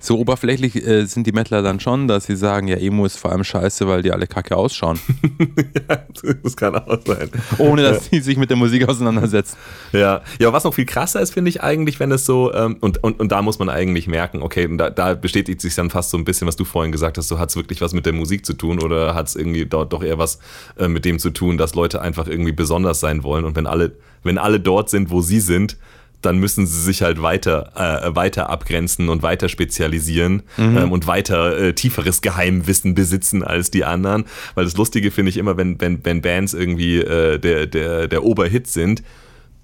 so oberflächlich äh, sind die Mettler dann schon, dass sie sagen, ja, Emo ist vor allem scheiße, weil die alle kacke ausschauen. ja, das kann auch sein. Ohne, dass sie sich mit der Musik auseinandersetzen. Ja, ja was noch viel krasser ist, finde ich eigentlich, wenn es so, ähm, und, und, und da muss man eigentlich merken, okay, da, da bestätigt sich dann fast so ein bisschen, was du vorhin gesagt hast, so hat es wirklich was mit der Musik zu tun oder hat es irgendwie dort doch eher was äh, mit dem zu tun, dass Leute einfach irgendwie besonders sein wollen und wenn alle, wenn alle dort sind, wo sie sind, dann müssen sie sich halt weiter, äh, weiter abgrenzen und weiter spezialisieren mhm. ähm, und weiter äh, tieferes Geheimwissen besitzen als die anderen. Weil das Lustige finde ich immer, wenn, wenn, wenn Bands irgendwie äh, der, der, der Oberhit sind,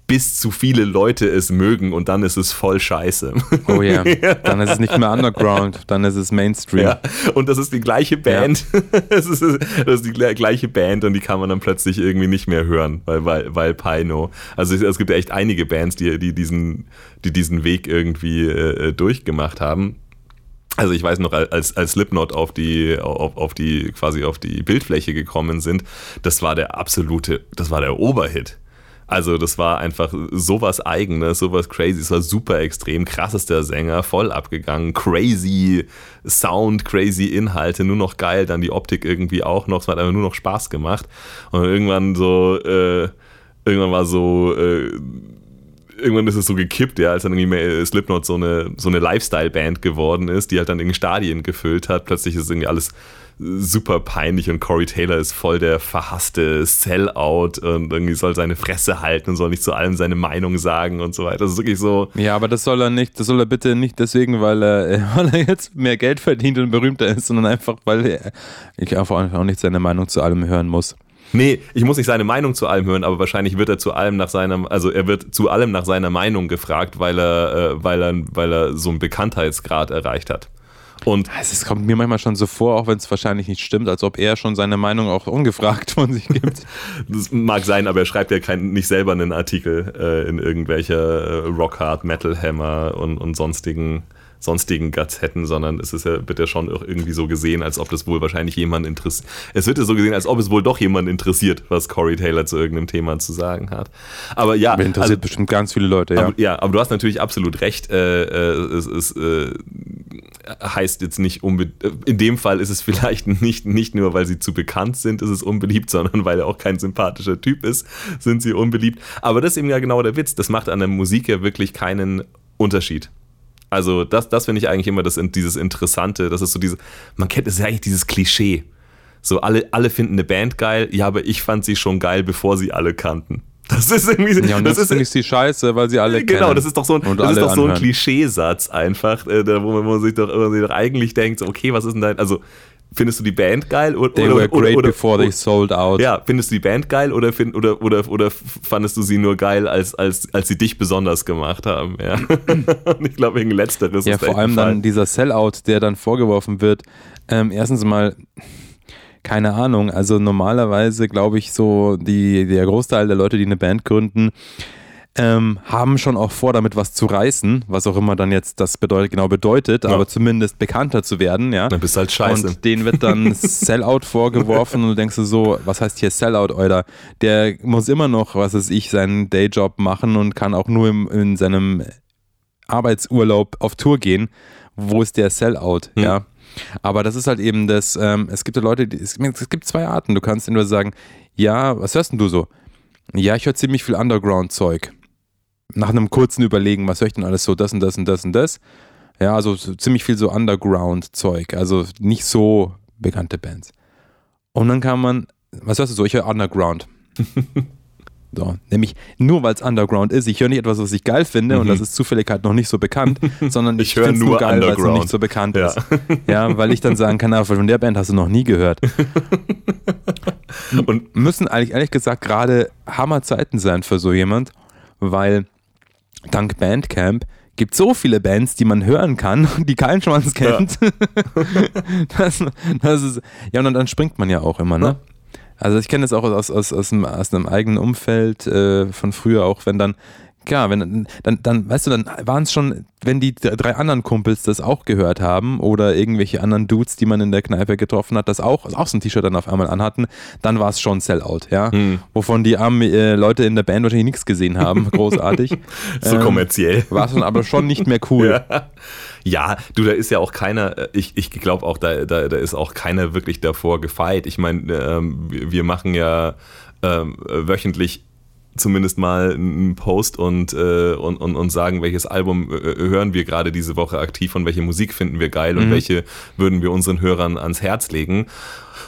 bis zu viele Leute es mögen und dann ist es voll scheiße. Oh ja, dann ist es nicht mehr Underground, dann ist es Mainstream. Ja. Und das ist die gleiche Band. Ja. das, ist, das ist die gleiche Band und die kann man dann plötzlich irgendwie nicht mehr hören, weil, weil, weil Pino. Also es, gibt ja echt einige Bands, die, die, diesen, die diesen Weg irgendwie äh, durchgemacht haben. Also ich weiß noch, als, als Slipknot auf die, auf, auf die, quasi auf die Bildfläche gekommen sind, das war der absolute, das war der Oberhit. Also das war einfach sowas eigenes, sowas crazy. Es war super extrem, krassester Sänger, voll abgegangen, crazy Sound, crazy Inhalte, nur noch geil, dann die Optik irgendwie auch noch. Es hat einfach nur noch Spaß gemacht. Und irgendwann so, äh, irgendwann war so, äh, irgendwann ist es so gekippt, ja, als dann irgendwie Slipknot so eine, so eine Lifestyle-Band geworden ist, die halt dann irgendwie Stadien gefüllt hat. Plötzlich ist irgendwie alles super peinlich und Corey Taylor ist voll der verhasste Sellout und irgendwie soll seine Fresse halten und soll nicht zu allem seine Meinung sagen und so weiter. Das ist wirklich so. Ja, aber das soll er nicht, das soll er bitte nicht deswegen, weil er, weil er jetzt mehr Geld verdient und berühmter ist, sondern einfach, weil er ich einfach auch nicht seine Meinung zu allem hören muss. Nee, ich muss nicht seine Meinung zu allem hören, aber wahrscheinlich wird er zu allem nach seiner, also er wird zu allem nach seiner Meinung gefragt, weil er, äh, weil er, weil er so einen Bekanntheitsgrad erreicht hat. Und es kommt mir manchmal schon so vor, auch wenn es wahrscheinlich nicht stimmt, als ob er schon seine Meinung auch ungefragt von sich gibt. das mag sein, aber er schreibt ja kein, nicht selber einen Artikel äh, in irgendwelcher äh, Rockhard, Metal Hammer und, und sonstigen sonstigen Guts hätten, sondern es ist ja, wird ja schon irgendwie so gesehen, als ob das wohl wahrscheinlich jemand interessiert. Es wird ja so gesehen, als ob es wohl doch jemand interessiert, was Corey Taylor zu irgendeinem Thema zu sagen hat. Aber ja. Mir interessiert also, bestimmt ganz viele Leute, ja. Aber, ja, aber du hast natürlich absolut recht. Äh, äh, es, es äh, heißt jetzt nicht unbedingt, in dem Fall ist es vielleicht nicht, nicht nur, weil sie zu bekannt sind, ist es unbeliebt, sondern weil er auch kein sympathischer Typ ist, sind sie unbeliebt. Aber das ist eben ja genau der Witz. Das macht an der Musik ja wirklich keinen Unterschied. Also das, das finde ich eigentlich immer das, dieses Interessante. Das ist so diese, man kennt es ja eigentlich dieses Klischee. So alle, alle finden eine Band geil, ja, aber ich fand sie schon geil, bevor sie alle kannten. Das ist irgendwie. Ja, und das, das ist nicht die Scheiße, weil sie alle genau, kennen. Genau, das ist doch so ein, das ist doch so ein Klischeesatz einfach, äh, wo man, wo man sich doch, wo man sich doch eigentlich denkt, okay, was ist denn dein, also findest du die Band geil oder, they were great oder, before they sold out. Ja, findest du die Band geil oder, find, oder, oder, oder fandest du sie nur geil, als, als, als sie dich besonders gemacht haben? Ja. ich glaube, wegen letzteres ja, vor allem dann dieser Sellout, der dann vorgeworfen wird. Ähm, erstens mal keine Ahnung. Also normalerweise glaube ich so, die, der Großteil der Leute, die eine Band gründen, ähm, haben schon auch vor, damit was zu reißen, was auch immer dann jetzt das bedeutet, genau bedeutet, ja. aber zumindest bekannter zu werden, ja. Dann bist du halt scheiße. Und denen wird dann Sellout vorgeworfen und du denkst so, was heißt hier Sellout, Euler? Der muss immer noch, was weiß ich, seinen Dayjob machen und kann auch nur im, in seinem Arbeitsurlaub auf Tour gehen. Wo ist der Sellout, hm. ja? Aber das ist halt eben das, ähm, es gibt ja Leute, die, es, es, gibt zwei Arten. Du kannst nur sagen, ja, was hörst denn du so? Ja, ich höre ziemlich viel Underground-Zeug nach einem kurzen Überlegen, was höre ich denn alles so, das und das und das und das. Ja, also so ziemlich viel so Underground-Zeug, also nicht so bekannte Bands. Und dann kann man was hörst du so? Ich höre Underground. So, nämlich nur weil es Underground ist. Ich höre nicht etwas, was ich geil finde mhm. und das ist zufällig halt noch nicht so bekannt, sondern ich, ich höre nur, nur geil, weil es noch nicht so bekannt ja. ist. Ja, weil ich dann sagen kann, ah, von der Band hast du noch nie gehört. und müssen eigentlich ehrlich gesagt gerade Hammerzeiten sein für so jemand, weil dank Bandcamp gibt so viele Bands, die man hören kann, die keinen Schwanz kennt. Ja, das, das ist, ja und dann springt man ja auch immer, ne? Ja. Also ich kenne das auch aus, aus, aus, einem, aus einem eigenen Umfeld äh, von früher, auch wenn dann klar, wenn dann, dann, weißt du, dann waren es schon, wenn die drei anderen Kumpels das auch gehört haben oder irgendwelche anderen Dudes, die man in der Kneipe getroffen hat, das auch, auch so ein T-Shirt dann auf einmal anhatten, dann war es schon Sellout, ja. Hm. Wovon die armen äh, Leute in der Band wahrscheinlich nichts gesehen haben, großartig. so ähm, kommerziell. War es dann aber schon nicht mehr cool. Ja. ja. du, da ist ja auch keiner, äh, ich, ich glaube auch, da, da, da ist auch keiner wirklich davor gefeit. Ich meine, ähm, wir machen ja ähm, wöchentlich zumindest mal einen Post und, äh, und, und, und sagen, welches Album äh, hören wir gerade diese Woche aktiv und welche Musik finden wir geil und mhm. welche würden wir unseren Hörern ans Herz legen.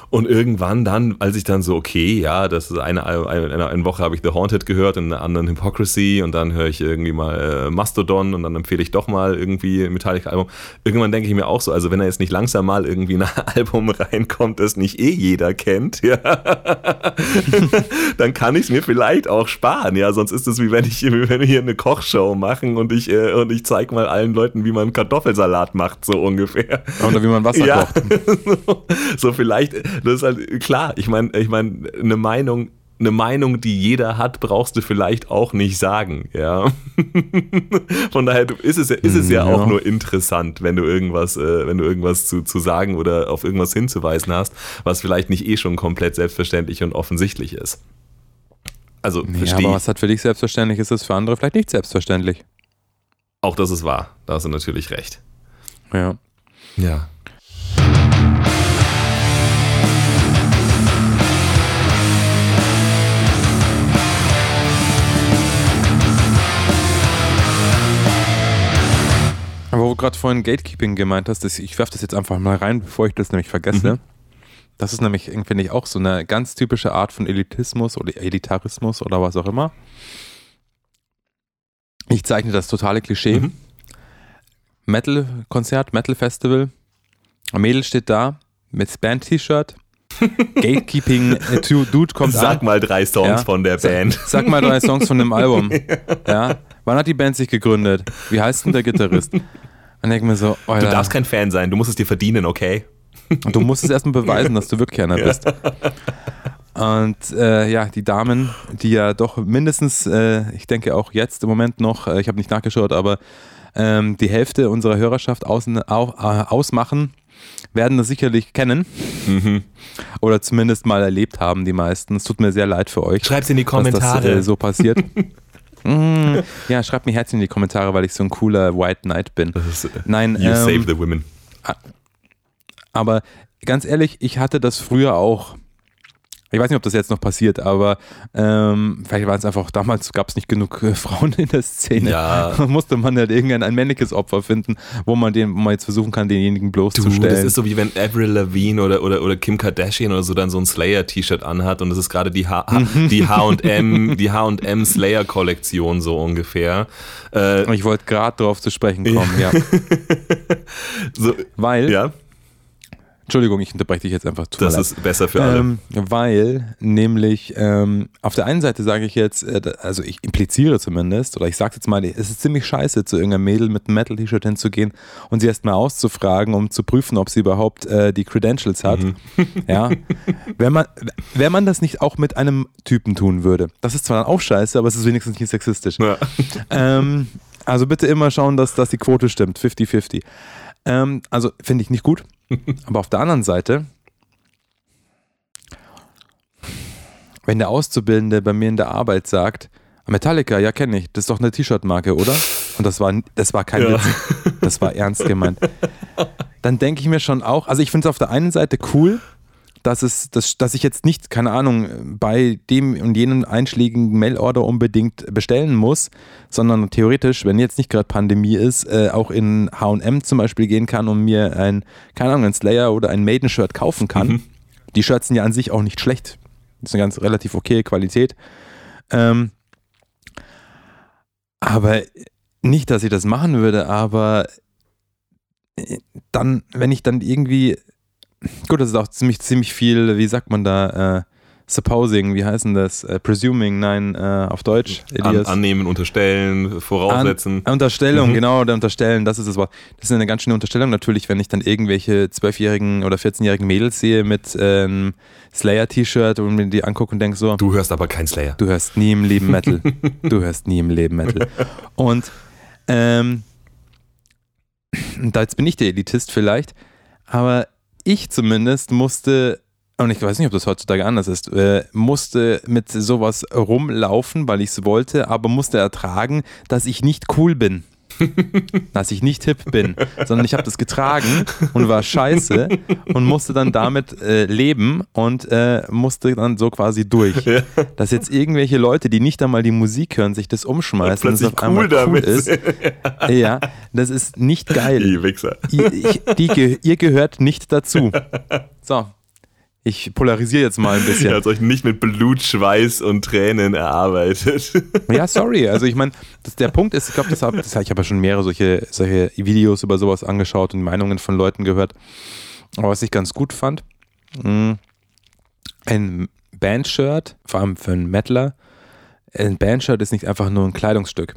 Und irgendwann dann, als ich dann so, okay, ja, das ist eine, eine, eine Woche habe ich The Haunted gehört, in einer anderen Hypocrisy und dann höre ich irgendwie mal äh, Mastodon und dann empfehle ich doch mal irgendwie ein Metallica-Album. Irgendwann denke ich mir auch so, also wenn er jetzt nicht langsam mal irgendwie in ein Album reinkommt, das nicht eh jeder kennt, ja, dann kann ich es mir vielleicht auch sparen, ja, sonst ist es wie wenn ich wie wenn wir hier eine Kochshow machen und ich, äh, und ich zeige mal allen Leuten, wie man Kartoffelsalat macht, so ungefähr. Oder wie man Wasser ja. kocht. so vielleicht das ist halt klar. Ich meine, ich meine, eine Meinung, eine Meinung, die jeder hat, brauchst du vielleicht auch nicht sagen, ja. Von daher ist es, ist es ja, ja, auch nur interessant, wenn du irgendwas, äh, wenn du irgendwas zu, zu sagen oder auf irgendwas hinzuweisen hast, was vielleicht nicht eh schon komplett selbstverständlich und offensichtlich ist. Also, ja, verstehe. Aber was hat für dich selbstverständlich ist, ist für andere vielleicht nicht selbstverständlich. Auch das ist wahr. Da hast du natürlich recht. Ja. Ja. Gerade vorhin Gatekeeping gemeint hast, ich werfe das jetzt einfach mal rein, bevor ich das nämlich vergesse. Mhm. Das ist nämlich, finde ich, auch so eine ganz typische Art von Elitismus oder Elitarismus oder was auch immer. Ich zeichne das totale Klischee. Mhm. Metal-Konzert, Metal-Festival. Ein Mädel steht da mit Band-T-Shirt. Gatekeeping-Dude kommt Sag an. Sag mal drei Songs ja. von der Band. Sag, sag, mal drei Songs von dem Album. Ja. Wann hat die Band sich gegründet? Wie heißt denn der Gitarrist? Und denke mir so, Alter. Du darfst kein Fan sein, du musst es dir verdienen, okay? Und du musst es erstmal beweisen, dass du wirklich einer bist. Und äh, ja, die Damen, die ja doch mindestens, äh, ich denke auch jetzt im Moment noch, äh, ich habe nicht nachgeschaut, aber ähm, die Hälfte unserer Hörerschaft außen, au, äh, ausmachen, werden das sicherlich kennen. Mhm. Oder zumindest mal erlebt haben, die meisten. Es tut mir sehr leid für euch. Schreibt es in die Kommentare. Dass das äh, so passiert. Mm, ja, schreibt mir Herz in die Kommentare, weil ich so ein cooler White Knight bin. Äh, Nein, you ähm, save the women. Aber ganz ehrlich, ich hatte das früher auch ich weiß nicht, ob das jetzt noch passiert, aber ähm, vielleicht war es einfach, damals gab es nicht genug äh, Frauen in der Szene. Ja. Da musste man halt irgendein ein männliches Opfer finden, wo man den, wo man jetzt versuchen kann, denjenigen bloßzustellen. Du, das ist so wie wenn Avril Lavigne oder, oder, oder Kim Kardashian oder so dann so ein Slayer-T-Shirt anhat und das ist gerade die H&M, die H&M Slayer-Kollektion so ungefähr. Äh, ich wollte gerade darauf zu sprechen kommen, ja. so, Weil ja Entschuldigung, ich unterbreche dich jetzt einfach. Tut das ist besser für alle. Ähm, weil, nämlich, ähm, auf der einen Seite sage ich jetzt, äh, also ich impliziere zumindest, oder ich sage jetzt mal, es ist ziemlich scheiße, zu irgendeinem Mädel mit einem Metal-T-Shirt hinzugehen und sie erstmal auszufragen, um zu prüfen, ob sie überhaupt äh, die Credentials hat. Mhm. Ja. wenn, man, wenn man das nicht auch mit einem Typen tun würde. Das ist zwar dann auch scheiße, aber es ist wenigstens nicht sexistisch. Ja. Ähm, also bitte immer schauen, dass, dass die Quote stimmt. 50-50. Ähm, also finde ich nicht gut. Aber auf der anderen Seite, wenn der Auszubildende bei mir in der Arbeit sagt, Metallica, ja kenne ich, das ist doch eine T-Shirt-Marke, oder? Und das war, das war kein ja. Witz, das war ernst gemeint. Dann denke ich mir schon auch, also ich finde es auf der einen Seite cool, dass, es, dass, dass ich jetzt nicht, keine Ahnung, bei dem und jenem einschlägigen Mailorder unbedingt bestellen muss, sondern theoretisch, wenn jetzt nicht gerade Pandemie ist, äh, auch in HM zum Beispiel gehen kann und mir ein, keine Ahnung, ein Slayer oder ein Maiden-Shirt kaufen kann. Mhm. Die Shirts sind ja an sich auch nicht schlecht. Das ist eine ganz relativ okay Qualität. Ähm, aber nicht, dass ich das machen würde, aber äh, dann, wenn ich dann irgendwie, gut, das ist auch ziemlich, ziemlich viel, wie sagt man da, äh, supposing, wie heißen das? Äh, presuming, nein, äh, auf Deutsch. An, annehmen, unterstellen, voraussetzen. An, Unterstellung, mhm. genau, der Unterstellen, das ist das Wort. Das ist eine ganz schöne Unterstellung natürlich, wenn ich dann irgendwelche zwölfjährigen oder 14-jährigen Mädels sehe mit ähm, Slayer-T-Shirt und mir die angucke und denke so. Du hörst aber kein Slayer. Du hörst nie im Leben Metal. du hörst nie im Leben Metal. Und ähm, da jetzt bin ich der Elitist vielleicht, aber ich zumindest musste und ich weiß nicht, ob das heutzutage anders ist, äh, musste mit sowas rumlaufen, weil ich es wollte, aber musste ertragen, dass ich nicht cool bin. dass ich nicht hip bin, sondern ich habe das getragen und war scheiße und musste dann damit äh, leben und äh, musste dann so quasi durch. Ja. Dass jetzt irgendwelche Leute, die nicht einmal die Musik hören, sich das umschmeißen und es auf einmal cool, cool ist. ja, das ist nicht geil. Die Wichser. Ihr, ich, die, ihr gehört nicht dazu. So, ich polarisiere jetzt mal ein bisschen. Ihr habt euch nicht mit Blut, Schweiß und Tränen erarbeitet. Ja, sorry. Also ich meine, der Punkt ist, ich glaube, das hab, das, ich habe ja schon mehrere solche, solche Videos über sowas angeschaut und Meinungen von Leuten gehört. Aber was ich ganz gut fand, hm, ein Bandshirt, vor allem für einen Metaler, ein Bandshirt ist nicht einfach nur ein Kleidungsstück,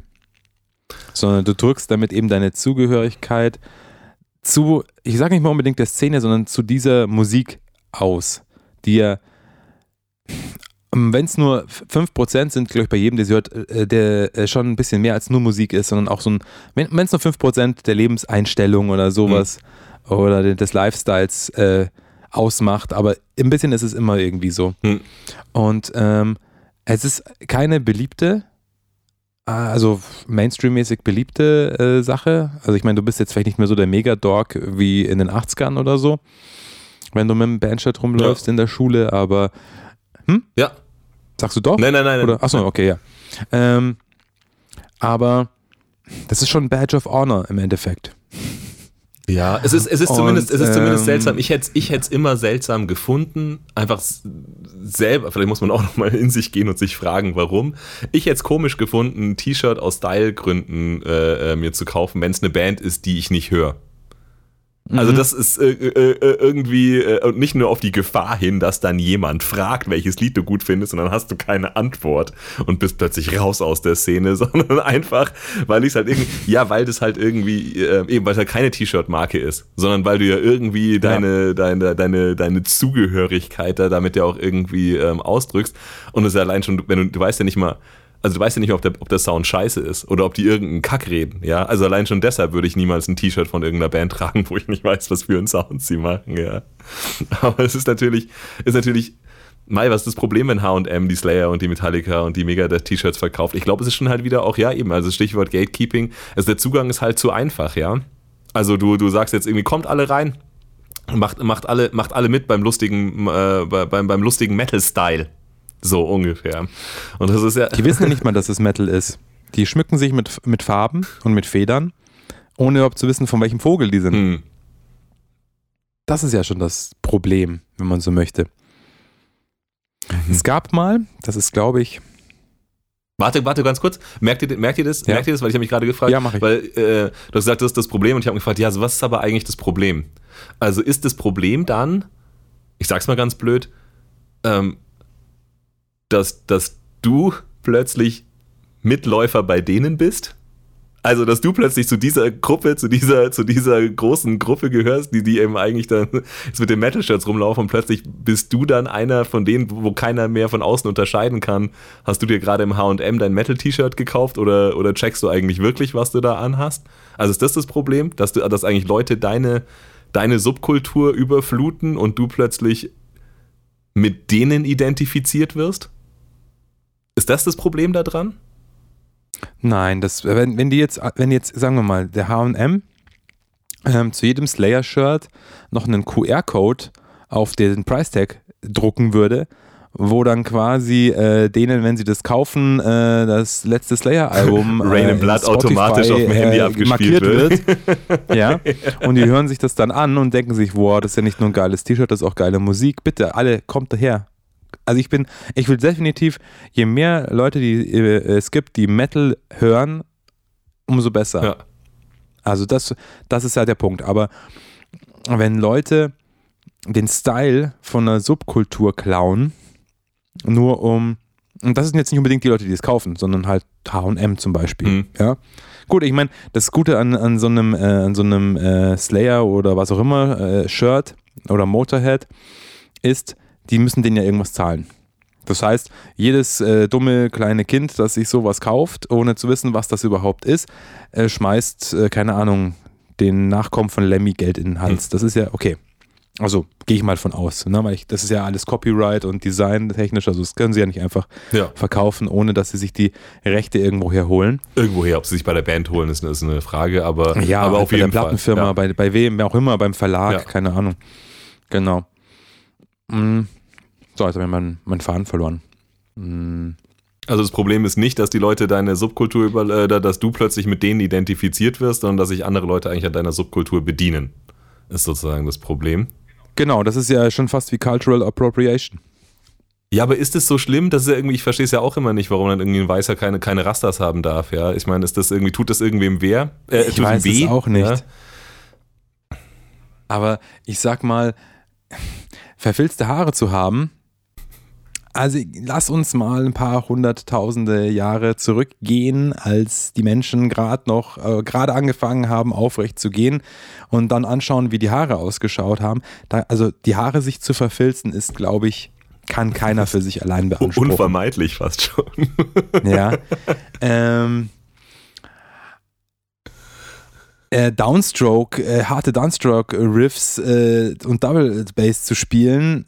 sondern du drückst damit eben deine Zugehörigkeit zu, ich sage nicht mal unbedingt der Szene, sondern zu dieser Musik aus, die ja, wenn es nur 5% sind, glaube ich, bei jedem, der sie hört, äh, der äh, schon ein bisschen mehr als nur Musik ist, sondern auch so ein, wenn es nur 5% der Lebenseinstellung oder sowas mhm. oder des Lifestyles äh, ausmacht, aber ein bisschen ist es immer irgendwie so. Mhm. Und ähm, es ist keine beliebte, also Mainstream-mäßig beliebte äh, Sache. Also ich meine, du bist jetzt vielleicht nicht mehr so der Mega-Dog wie in den 80ern oder so wenn du mit dem Bandshirt rumläufst ja. in der Schule, aber hm? Ja. Sagst du doch? Nein, nein, nein. Oder? Achso, okay, ja. Ähm, aber das ist schon ein Badge of Honor im Endeffekt. Ja, es ist, es ist, zumindest, es ist zumindest ähm, seltsam. Ich hätte es ich immer seltsam gefunden. Einfach selber, vielleicht muss man auch nochmal in sich gehen und sich fragen, warum. Ich hätte es komisch gefunden, ein T-Shirt aus Style-Gründen äh, äh, mir zu kaufen, wenn es eine Band ist, die ich nicht höre. Also mhm. das ist äh, äh, äh irgendwie äh, nicht nur auf die Gefahr hin, dass dann jemand fragt, welches Lied du gut findest, und dann hast du keine Antwort und bist plötzlich raus aus der Szene, sondern einfach, weil ich halt irgendwie, ja, weil das halt irgendwie, äh, eben weil es halt keine T-Shirt-Marke ist, sondern weil du ja irgendwie deine, ja. deine, deine, deine Zugehörigkeit da damit ja auch irgendwie ähm, ausdrückst. Und es ist ja allein schon, wenn du, du weißt ja nicht mal, also du weißt ja nicht, ob der, ob der Sound scheiße ist oder ob die irgendeinen Kack reden, ja. Also allein schon deshalb würde ich niemals ein T-Shirt von irgendeiner Band tragen, wo ich nicht weiß, was für einen Sound sie machen, ja. Aber es ist natürlich, ist natürlich, Mai, was ist das Problem, wenn H&M die Slayer und die Metallica und die Megadeth-T-Shirts verkauft? Ich glaube, es ist schon halt wieder auch, ja eben, also Stichwort Gatekeeping, also der Zugang ist halt zu einfach, ja. Also du, du sagst jetzt irgendwie, kommt alle rein, macht, macht, alle, macht alle mit beim lustigen, äh, beim, beim lustigen Metal-Style, so ungefähr. Und das ist ja. Die wissen ja nicht mal, dass es Metal ist. Die schmücken sich mit, mit Farben und mit Federn, ohne überhaupt zu wissen, von welchem Vogel die sind. Hm. Das ist ja schon das Problem, wenn man so möchte. Mhm. Es gab mal, das ist glaube ich. Warte, warte ganz kurz. Merkt ihr, merkt ihr das? Ja. Merkt ihr das? Weil ich habe mich gerade gefragt. Ja, mach ich. Weil äh, du hast gesagt, das ist das Problem und ich habe mich gefragt, ja, also was ist aber eigentlich das Problem? Also ist das Problem dann, ich sag's mal ganz blöd, ähm, dass, dass du plötzlich Mitläufer bei denen bist? Also, dass du plötzlich zu dieser Gruppe, zu dieser, zu dieser großen Gruppe gehörst, die, die eben eigentlich dann jetzt mit den Metal-Shirts rumlaufen und plötzlich bist du dann einer von denen, wo keiner mehr von außen unterscheiden kann. Hast du dir gerade im H&M dein Metal-T-Shirt gekauft oder, oder checkst du eigentlich wirklich, was du da anhast? Also ist das das Problem, dass, du, dass eigentlich Leute deine, deine Subkultur überfluten und du plötzlich mit denen identifiziert wirst? Ist das das Problem daran? Nein, das, wenn, wenn die jetzt, wenn jetzt, sagen wir mal, der HM ähm, zu jedem Slayer-Shirt noch einen QR-Code auf den Price-Tag drucken würde, wo dann quasi äh, denen, wenn sie das kaufen, äh, das letzte Slayer-Album Rain äh, Blood automatisch auf dem Handy äh, abgespielt wird. wird. ja. Und die hören sich das dann an und denken sich, wow, das ist ja nicht nur ein geiles T-Shirt, das ist auch geile Musik. Bitte, alle, kommt daher also ich bin, ich will definitiv, je mehr Leute die, äh, es gibt, die Metal hören, umso besser. Ja. Also das, das ist ja der Punkt. Aber wenn Leute den Style von einer Subkultur klauen, nur um, und das sind jetzt nicht unbedingt die Leute, die es kaufen, sondern halt H&M zum Beispiel, Mhm. ja. Gut, ich meine, das Gute an, an so einem, äh, an so einem äh, Slayer oder was auch immer, äh, Shirt oder Motorhead ist, die müssen denen ja irgendwas zahlen. Das heißt, jedes äh, dumme kleine Kind, das sich sowas kauft, ohne zu wissen, was das überhaupt ist, äh, schmeißt, äh, keine Ahnung, den Nachkommen von Lemmy Geld in den Hals. Das ist ja okay. Also gehe ich mal von aus. Ne? Weil ich, das ist ja alles Copyright und Design technisch, also das können sie ja nicht einfach Ja. verkaufen, ohne dass sie sich die Rechte irgendwo herholen. Irgendwoher, ob sie sich bei der Band holen, ist, ist eine Frage, aber, Ja, aber halt auf bei jeden der Plattenfirma. Ja. bei, bei wem, wer auch immer, beim Verlag, Ja. keine Ahnung. Genau. Mm. So, jetzt habe ich meinen mein Faden verloren. Mm. Also das Problem ist nicht, dass die Leute deine Subkultur über, äh, da- dass du plötzlich mit denen identifiziert wirst, sondern dass sich andere Leute eigentlich an deiner Subkultur bedienen. Ist sozusagen das Problem. Genau, das ist ja schon fast wie Cultural Appropriation. Ja, aber ist es so schlimm? Das ist ja irgendwie, ich verstehe es ja auch immer nicht, warum dann irgendwie ein Weißer keine, keine Rastas haben darf, ja. Ich meine, ist das irgendwie, tut das irgendwem weh? Äh, Ich weiß es weh? auch nicht. Ja? Aber ich sag mal, verfilzte Haare zu haben, also lass uns mal ein paar hunderttausende Jahre zurückgehen, als die Menschen gerade noch, äh, gerade angefangen haben, aufrecht zu gehen und dann anschauen, wie die Haare ausgeschaut haben. Da, also die Haare sich zu verfilzen, ist, glaube ich, kann keiner für sich allein beanspruchen. Unvermeidlich fast schon. Ja. ähm, äh, Downstroke, äh, harte Downstroke-Riffs äh, und Double Bass zu spielen,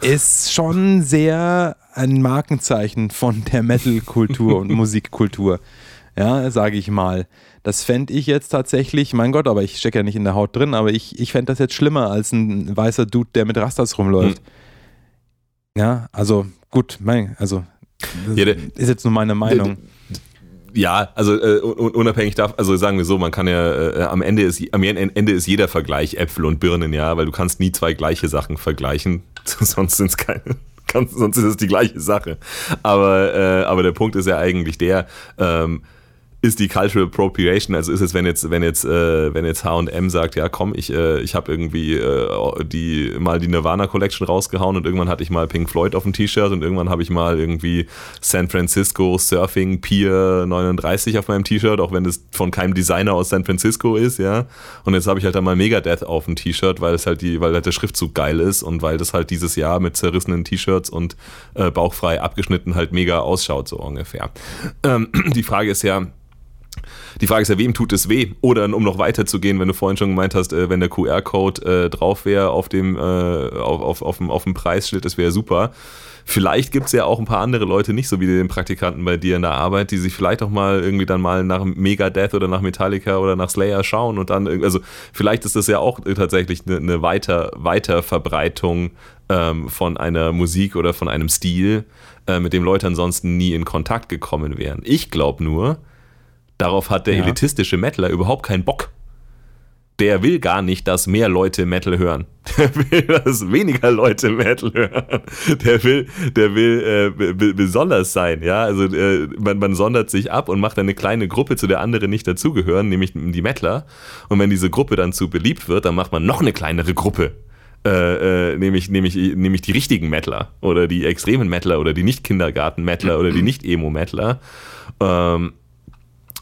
ist schon sehr ein Markenzeichen von der Metal-Kultur und Musikkultur. Ja, sage ich mal. Das fände ich jetzt tatsächlich, mein Gott, aber ich stecke ja nicht in der Haut drin, aber ich, ich fände das jetzt schlimmer als ein weißer Dude, der mit Rastas rumläuft. Ja, also gut, mein, also das Ja, der- ist jetzt nur meine Meinung. Ja, also äh, un- unabhängig davon, also sagen wir so, man kann ja äh, am Ende ist am Ende ist jeder Vergleich Äpfel und Birnen, ja, weil du kannst nie zwei gleiche Sachen vergleichen, sonst sind es keine, sonst ist es die gleiche Sache. Aber äh, aber der Punkt ist ja eigentlich der. Ähm, ist die Cultural Appropriation, also ist es, wenn jetzt, wenn jetzt, äh, wenn jetzt H&M sagt, ja komm, ich, äh, ich habe irgendwie äh, die mal die Nirvana Collection rausgehauen und irgendwann hatte ich mal Pink Floyd auf dem T-Shirt und irgendwann habe ich mal irgendwie San Francisco Surfing Pier 39 auf meinem T-Shirt, auch wenn es von keinem Designer aus San Francisco ist, ja. Und jetzt habe ich halt dann mal Megadeth auf dem T-Shirt, weil es halt die, weil halt der Schriftzug geil ist und weil das halt dieses Jahr mit zerrissenen T-Shirts und äh, bauchfrei abgeschnitten halt mega ausschaut, so ungefähr. Ähm, die Frage ist ja, die Frage ist ja, wem tut es weh? Oder um noch weiter zu gehen, wenn du vorhin schon gemeint hast, äh, wenn der QR-Code äh, drauf wäre auf dem, äh, auf, auf, auf, dem, Preisschild, das wäre super. Vielleicht gibt es ja auch ein paar andere Leute, nicht so wie den Praktikanten bei dir in der Arbeit, die sich vielleicht auch mal irgendwie dann mal nach Megadeth oder nach Metallica oder nach Slayer schauen und dann, also vielleicht ist das ja auch tatsächlich eine, eine Weiter, Weiterverbreitung ähm, von einer Musik oder von einem Stil, äh, mit dem Leute ansonsten nie in Kontakt gekommen wären. Ich glaube nur, Darauf hat der Ja. elitistische Metaler überhaupt keinen Bock. Der will gar nicht, dass mehr Leute Metal hören. Der will, dass weniger Leute Metal hören. Der will, der will äh, be- be- besonders sein, ja. Also äh, man, man sondert sich ab und macht eine kleine Gruppe, zu der andere nicht dazugehören, nämlich die Metaler. Und wenn diese Gruppe dann zu beliebt wird, dann macht man noch eine kleinere Gruppe. Äh, äh, nämlich, nämlich, nämlich die richtigen Metaler oder die extremen Metaler oder die Nicht-Kindergarten-Metaler oder die Nicht-Emo-Metaler. Ähm,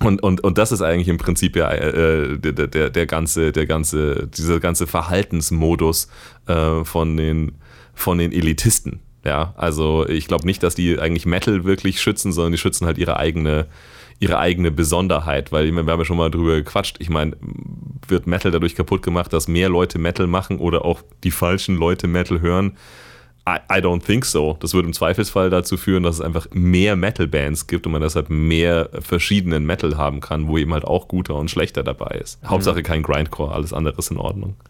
und, und, und das ist eigentlich im Prinzip ja äh, der, der, der ganze, der ganze, dieser ganze Verhaltensmodus äh, von, den, von den Elitisten. Ja, also ich glaube nicht, dass die eigentlich Metal wirklich schützen, sondern die schützen halt ihre eigene, ihre eigene Besonderheit, weil ich meine, wir haben ja schon mal drüber gequatscht. Ich meine, wird Metal dadurch kaputt gemacht, dass mehr Leute Metal machen oder auch die falschen Leute Metal hören? I, I don't think so. Das würde im Zweifelsfall dazu führen, dass es einfach mehr Metal-Bands gibt und man deshalb mehr verschiedenen Metal haben kann, wo eben halt auch guter und schlechter dabei ist. Hauptsache kein Grindcore, alles andere ist in Ordnung.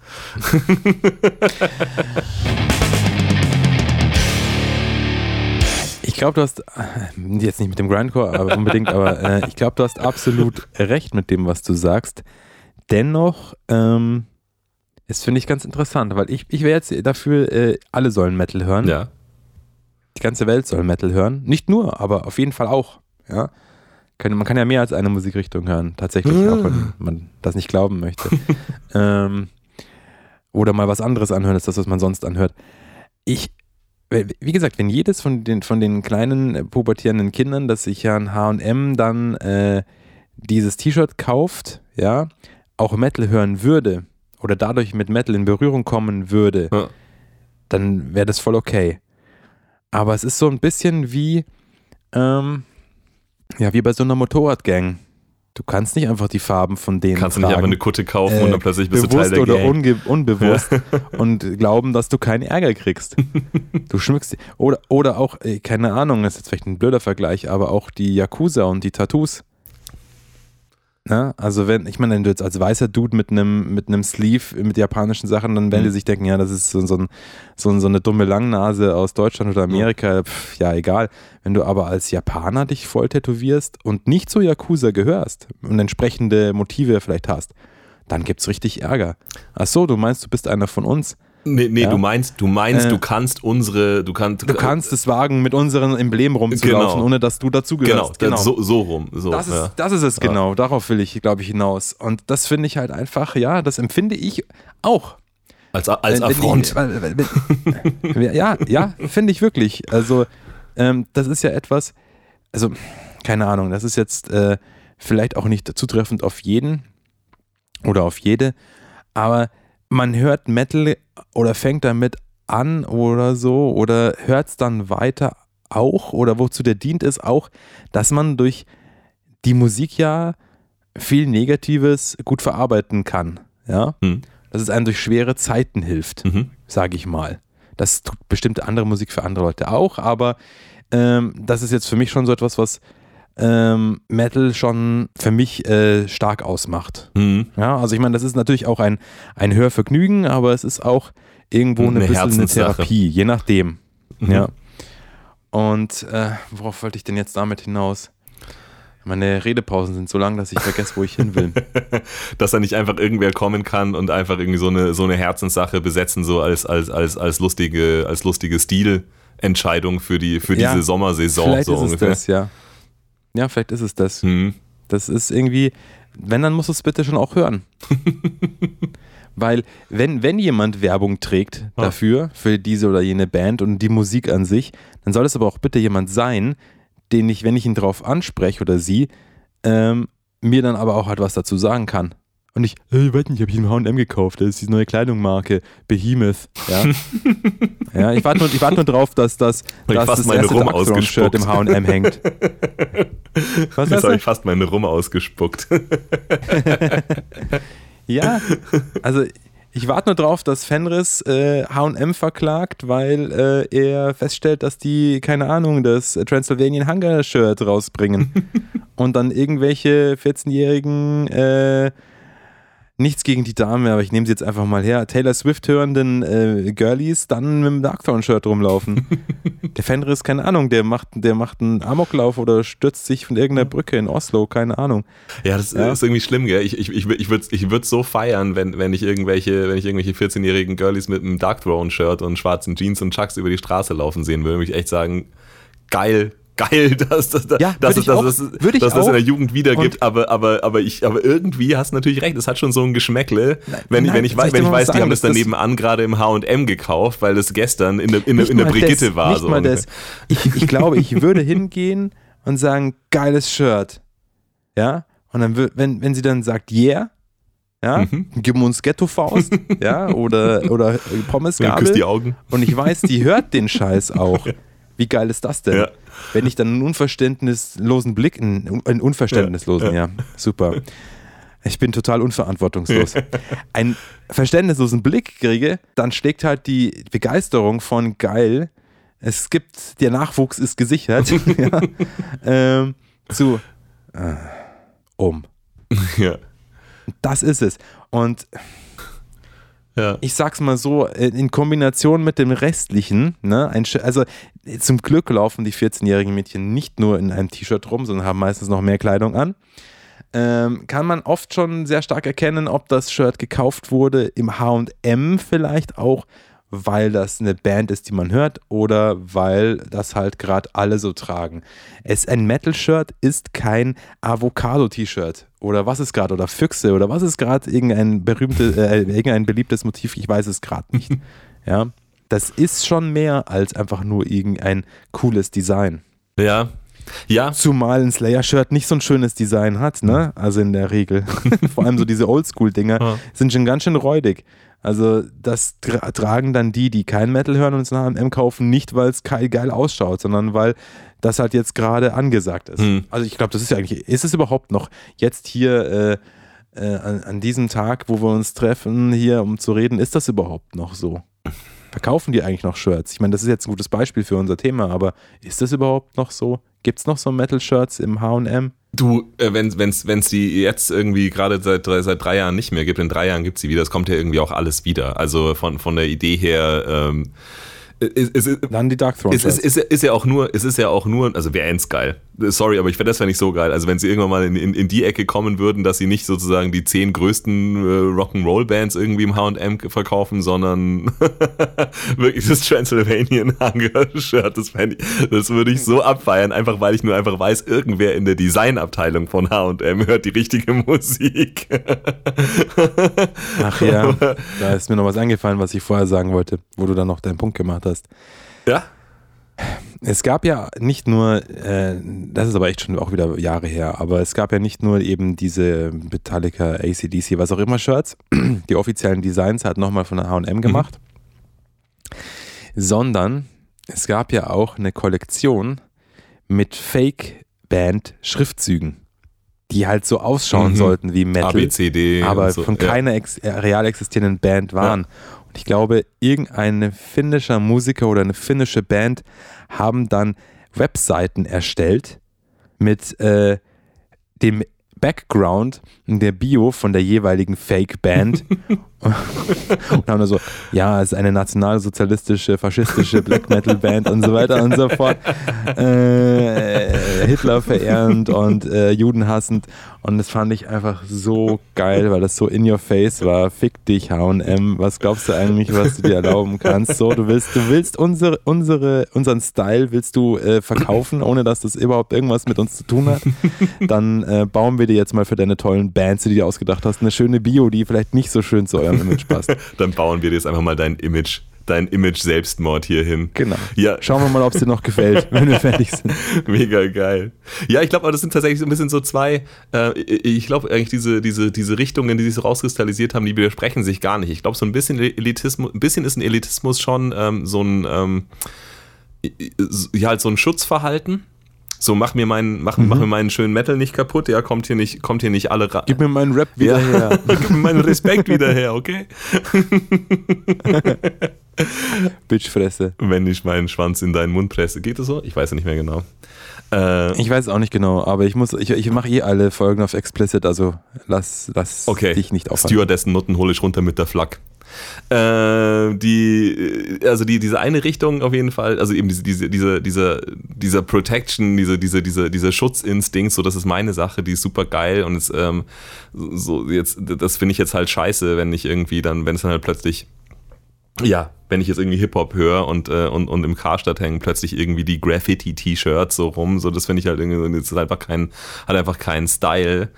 Ich glaube, du hast, äh, jetzt nicht mit dem Grindcore aber unbedingt, aber äh, ich glaube, du hast absolut recht mit dem, was du sagst. Dennoch, ähm, das finde ich ganz interessant, weil ich, ich wäre jetzt dafür, äh, alle sollen Metal hören. Ja. die ganze Welt soll Metal hören. Nicht nur, aber auf jeden Fall auch. Ja. Man kann ja mehr als eine Musikrichtung hören, tatsächlich, auch wenn man das nicht glauben möchte. ähm, oder mal was anderes anhören, als das, was man sonst anhört. Ich, wie gesagt, wenn jedes von den, von den kleinen pubertierenden Kindern, das sich ja an HM dann äh, dieses T-Shirt kauft, ja, auch Metal hören würde oder dadurch mit Metal in Berührung kommen würde, ja. dann wäre das voll okay. Aber es ist so ein bisschen wie, ähm, ja, wie bei so einer Motorradgang. Du kannst nicht einfach die Farben von denen Kannst du nicht einfach eine Kutte kaufen äh, und dann plötzlich bist du Teil der oder Gang. unbewusst und glauben, dass du keinen Ärger kriegst. Du schmückst oder oder auch äh, keine Ahnung, das ist jetzt vielleicht ein blöder Vergleich, aber auch die Yakuza und die Tattoos. Ne? Also wenn, ich meine, wenn du jetzt als weißer Dude mit einem mit einem Sleeve mit japanischen Sachen, dann werden mhm. die sich denken, ja, das ist so, so, ein, so, so, eine dumme Langnase aus Deutschland oder Amerika, pf, ja egal. Wenn du aber als Japaner dich voll tätowierst und nicht zu Yakuza gehörst und entsprechende Motive vielleicht hast, dann gibt es richtig Ärger. Ach so, du meinst, du bist einer von uns. Nee, nee ja? du meinst, du meinst, äh, du kannst unsere, du kannst. Du kannst es wagen, mit unserem Emblem rumzulaufen, genau. ohne dass du dazugehörst. Genau, genau. So, so rum. So, das, ist, ja. das ist es genau. Darauf will ich, glaube ich, hinaus. Und das finde ich halt einfach, ja, das empfinde ich auch. Als, als Affront. ja, ja, finde ich wirklich. Also, ähm, das ist ja etwas, also, keine Ahnung, das ist jetzt äh, vielleicht auch nicht zutreffend auf jeden oder auf jede, aber man hört Metal oder fängt damit an oder so oder hört es dann weiter auch oder wozu der dient ist auch, dass man durch die Musik ja viel Negatives gut verarbeiten kann. Ja? Mhm. Dass es einem durch schwere Zeiten hilft, mhm. sage ich mal. Das tut bestimmte andere Musik für andere Leute auch, aber ähm, das ist jetzt für mich schon so etwas, was ähm, Metal schon für mich äh, stark ausmacht. Mhm. Ja, also ich meine, das ist natürlich auch ein, ein Hörvergnügen, aber es ist auch irgendwo eine, eine bisschen eine Therapie, je nachdem. Mhm. Ja. Und äh, worauf wollte ich denn jetzt damit hinaus? Meine Redepausen sind so lang, dass ich vergesse, wo ich hin will. dass da nicht einfach irgendwer kommen kann und einfach irgendwie so eine, so eine Herzenssache besetzen, so als, als, als, als lustige, als lustige Stilentscheidung für, die, für ja, diese Sommersaison. Vielleicht so ist ungefähr. es das, ja. Ja, vielleicht ist es das. Mhm. Das ist irgendwie, wenn, dann musst du es bitte schon auch hören. Weil, wenn, wenn jemand Werbung trägt ah. dafür, für diese oder jene Band und die Musik an sich, dann soll es aber auch bitte jemand sein, den ich, wenn ich ihn drauf anspreche oder sie, ähm, mir dann aber auch halt was dazu sagen kann. Und ich, hey, ich weiß nicht, habe ich im H&M gekauft. Das ist die neue Kleidungsmarke, Behemoth. Ja, ja ich warte nur, wart nur drauf, dass, das, dass das erste Shirt im H&M hängt. Was Jetzt habe ich fast meine Rum ausgespuckt. ja, also ich warte nur drauf, dass Fenris äh, HM verklagt, weil äh, er feststellt, dass die, keine Ahnung, das Transylvanian Hunger Shirt rausbringen. und dann irgendwelche 14-jährigen äh, nichts gegen die Dame, aber ich nehme sie jetzt einfach mal her. Taylor Swift hörenden äh, Girlies dann mit dem Darkthorn-Shirt rumlaufen. der Fenris, keine Ahnung, der macht, der macht einen Amoklauf oder stürzt sich von irgendeiner Brücke in Oslo, keine Ahnung. Ja, das ja. ist irgendwie schlimm, gell? Ich, ich, ich, ich würde ich würd so feiern, wenn, wenn ich irgendwelche, wenn ich irgendwelche 14-jährigen Girlies mit einem Darkthrone-Shirt und schwarzen Jeans und Chucks über die Straße laufen sehen würde, würde ich echt sagen, geil, geil, dass, dass, ja, dass, es, dass, dass, dass das in der Jugend wiedergibt, aber, aber, aber, ich, aber irgendwie hast du natürlich recht, es hat schon so ein Geschmäckle, nein, wenn, nein, wenn ich, weiß, wenn ich weiß, sagen, die haben das daneben an gerade im H&M gekauft, weil das gestern in der, in, in der Brigitte das, war. Nicht so mal das. Ich, ich glaube, ich würde hingehen und sagen, geiles Shirt. Ja, und dann, wenn, wenn sie dann sagt, yeah, ja, mhm. gib uns Ghetto-Faust, ja, oder, oder Pommesgabel. Küsst die Augen. Und ich weiß, die hört den Scheiß auch. Wie geil ist das denn? Ja. Wenn ich dann einen unverständnislosen Blick, einen, einen unverständnislosen, ja, ja, super. Ich bin total unverantwortungslos. einen verständnislosen Blick kriege, dann schlägt halt die Begeisterung von geil. Es gibt, der Nachwuchs ist gesichert, ja, ähm, zu äh, um. Ja. Das ist es. Und ja. Ich sag's mal so, in Kombination mit dem restlichen, ne, ein, also zum Glück laufen die 14-jährigen Mädchen nicht nur in einem T-Shirt rum, sondern haben meistens noch mehr Kleidung an. Ähm, kann man oft schon sehr stark erkennen, ob das Shirt gekauft wurde im HM vielleicht auch weil das eine Band ist, die man hört, oder weil das halt gerade alle so tragen. Es, ein Metal-Shirt ist kein Avocado-T-Shirt. Oder was ist gerade? Oder Füchse? Oder was ist gerade irgendein, berühmte, äh, irgendein beliebtes Motiv? Ich weiß es gerade nicht. ja. Das ist schon mehr als einfach nur irgendein cooles Design. Ja, ja. Zumal ein Slayer-Shirt nicht so ein schönes Design hat, ne? Also in der Regel. Vor allem so diese Oldschool-Dinger ja. sind schon ganz schön räudig. Also das tra tragen dann die, die kein Metal hören und es nach M kaufen, nicht weil es geil ausschaut, sondern weil das halt jetzt gerade angesagt ist. Hm. Also ich glaube, das ist ja eigentlich, ist es überhaupt noch jetzt hier äh, äh, an, an, diesem Tag, wo wir uns treffen, hier um zu reden, ist das überhaupt noch so? Verkaufen die eigentlich noch Shirts? Ich meine, das ist jetzt ein gutes Beispiel für unser Thema, aber ist das überhaupt noch so? Gibt es noch so Metal-Shirts im HM? Du, äh, wenn es wenn sie jetzt irgendwie gerade seit, seit drei Jahren nicht mehr gibt, in drei Jahren gibt sie wieder, es kommt ja irgendwie auch alles wieder. Also von, von der Idee her, ähm, ist, ist, Dann die Dark Throne. Ist, ist, ist, ist, ja auch nur, es ist ja auch nur, also wäre eins geil. Sorry, aber ich fände das wäre nicht so geil. Also wenn sie irgendwann mal in, in, in, die Ecke kommen würden, dass sie nicht sozusagen die zehn größten äh, Rock'n'Roll-Bands irgendwie im H&M verkaufen, sondern wirklich das Transylvanian Hunger-Shirt, das, das würde ich so abfeiern, einfach weil ich nur einfach weiß, irgendwer in der Designabteilung von H&M hört die richtige Musik. Ach ja, da ist mir noch was eingefallen, was ich vorher sagen wollte, wo du dann noch deinen Punkt gemacht hast. Ja? Es gab ja nicht nur, äh, das ist aber echt schon auch wieder Jahre her, aber es gab ja nicht nur eben diese Metallica, ACDC, was auch immer Shirts, die offiziellen Designs hat nochmal von der HM gemacht, mhm. sondern es gab ja auch eine Kollektion mit Fake-Band-Schriftzügen, die halt so ausschauen mhm. sollten wie Metal, ABCD aber so, von ja. keiner ex real existierenden Band waren. Ja. Und ich glaube, irgendein finnischer Musiker oder eine finnische Band haben dann Webseiten erstellt mit äh, dem Background in der Bio von der jeweiligen Fake-Band und haben dann so, ja, es ist eine nationalsozialistische, faschistische Black Metal-Band und so weiter und so fort. Äh, Hitler verehrend und äh, Juden hassend. Und das fand ich einfach so geil, weil das so in your face war. Fick dich, HM. Was glaubst du eigentlich, was du dir erlauben kannst? So, du willst, du willst unsere, unsere, unseren Style willst du äh, verkaufen, ohne dass das überhaupt irgendwas mit uns zu tun hat. Dann äh, bauen wir dir jetzt mal für deine tollen Bands, die du dir ausgedacht hast, eine schöne Bio, die vielleicht nicht so schön zu eurem Image passt. Dann bauen wir dir jetzt einfach mal dein Image dein Image-Selbstmord hier hin. Genau. Ja. Schauen wir mal, ob es dir noch gefällt, wenn wir fertig sind. Mega geil. Ja, ich glaube, aber das sind tatsächlich so ein bisschen so zwei, äh, ich glaube eigentlich diese, diese, diese Richtungen, die sich so rauskristallisiert haben, die widersprechen sich gar nicht. Ich glaube, so ein bisschen Elitismus, ein bisschen ist ein Elitismus schon ähm, so ein, ähm, ja, halt so ein Schutzverhalten so, mach mir meinen, mach, mhm. mach mir meinen schönen Metal nicht kaputt, ja, kommt hier nicht, kommt hier nicht alle rein. Gib mir meinen Rap wieder ja. her. Gib mir meinen Respekt wieder her, okay? Bitchfresse. Wenn ich meinen Schwanz in deinen Mund presse. Geht das so? Ich weiß ja nicht mehr genau. Äh, ich weiß auch nicht genau, aber ich muss, ich, ich mache eh alle Folgen auf explicit, also lass, lass okay. dich nicht aufhalten. Stewardessen Nutten hole ich runter mit der Flak. Äh, die, also die, diese eine Richtung auf jeden Fall, also eben diese, diese, diese, diese, dieser Protection, diese, diese, diese, dieser Schutzinstinkt, so das ist meine Sache, die ist super geil und es, ähm, so jetzt, das finde ich jetzt halt scheiße, wenn ich irgendwie dann, wenn es dann halt plötzlich ja, wenn ich jetzt irgendwie Hip-Hop höre und, äh, und, und im Karstadt hängen plötzlich irgendwie die Graffiti-T-Shirts so rum, so das finde ich halt irgendwie, das ist einfach kein, hat einfach keinen Style.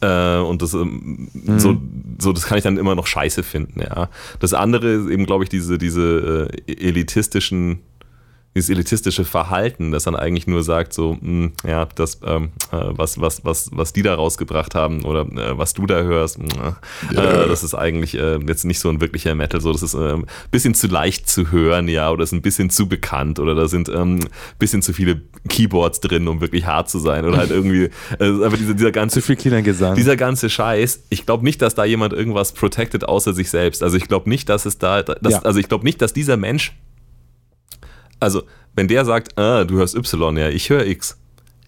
Äh, und das ähm, mhm. so, so, das kann ich dann immer noch scheiße finden, ja. Das andere ist eben, glaube ich, diese, diese äh, elitistischen dieses elitistische Verhalten, das dann eigentlich nur sagt, so, mh, hm, ja, das, ähm, äh, was, was, was, was die da rausgebracht haben oder äh, was du da hörst, mh, äh, ja. das ist eigentlich äh, jetzt nicht so ein wirklicher Metal, so, das ist ein ähm, bisschen zu leicht zu hören, ja, oder ist ein bisschen zu bekannt oder da sind ein ähm, bisschen zu viele Keyboards drin, um wirklich hart zu sein oder halt irgendwie, äh, einfach dieser, dieser ganze, zu viel Kindergesang. dieser ganze Scheiß, ich glaube nicht, dass da jemand irgendwas protected außer sich selbst, also ich glaube nicht, dass es da, dass, ja. also ich glaube nicht, dass dieser Mensch also, wenn der sagt, ah, du hörst Y, ja, ich höre X. Ich, hör X.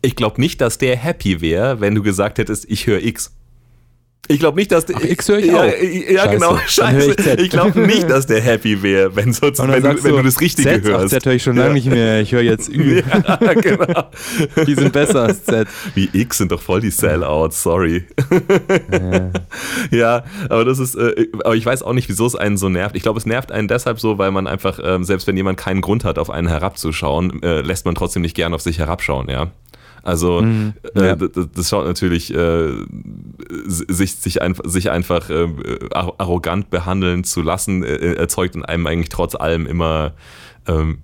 ich glaube nicht, dass der happy wäre, wenn du gesagt hättest, ich höre X. Ich glaube nicht, dass der. Ach, X höre ich ja, auch. Ja, genau. Scheiße. Ich, ich glaube nicht, dass der happy wäre, wenn, so, wenn, du, wenn du das Richtige Z, hörst. Ach, Z höre ich schon lange Ja. nicht mehr. Ich höre jetzt Ü. Ja, genau. Die sind besser als Z. Wie X sind doch voll die Sellouts, sorry. ja, aber das ist, äh, aber ich weiß auch nicht, wieso es einen so nervt. Ich glaube, es nervt einen deshalb so, weil man einfach, ähm, selbst wenn jemand keinen Grund hat, auf einen herabzuschauen, äh, lässt man trotzdem nicht gern auf sich herabschauen, ja. Also Mhm, äh, ja. das, das schaut natürlich, äh, sich, sich, einf sich einfach äh, ar- arrogant behandeln zu lassen, äh, erzeugt in einem eigentlich trotz allem immer, ähm,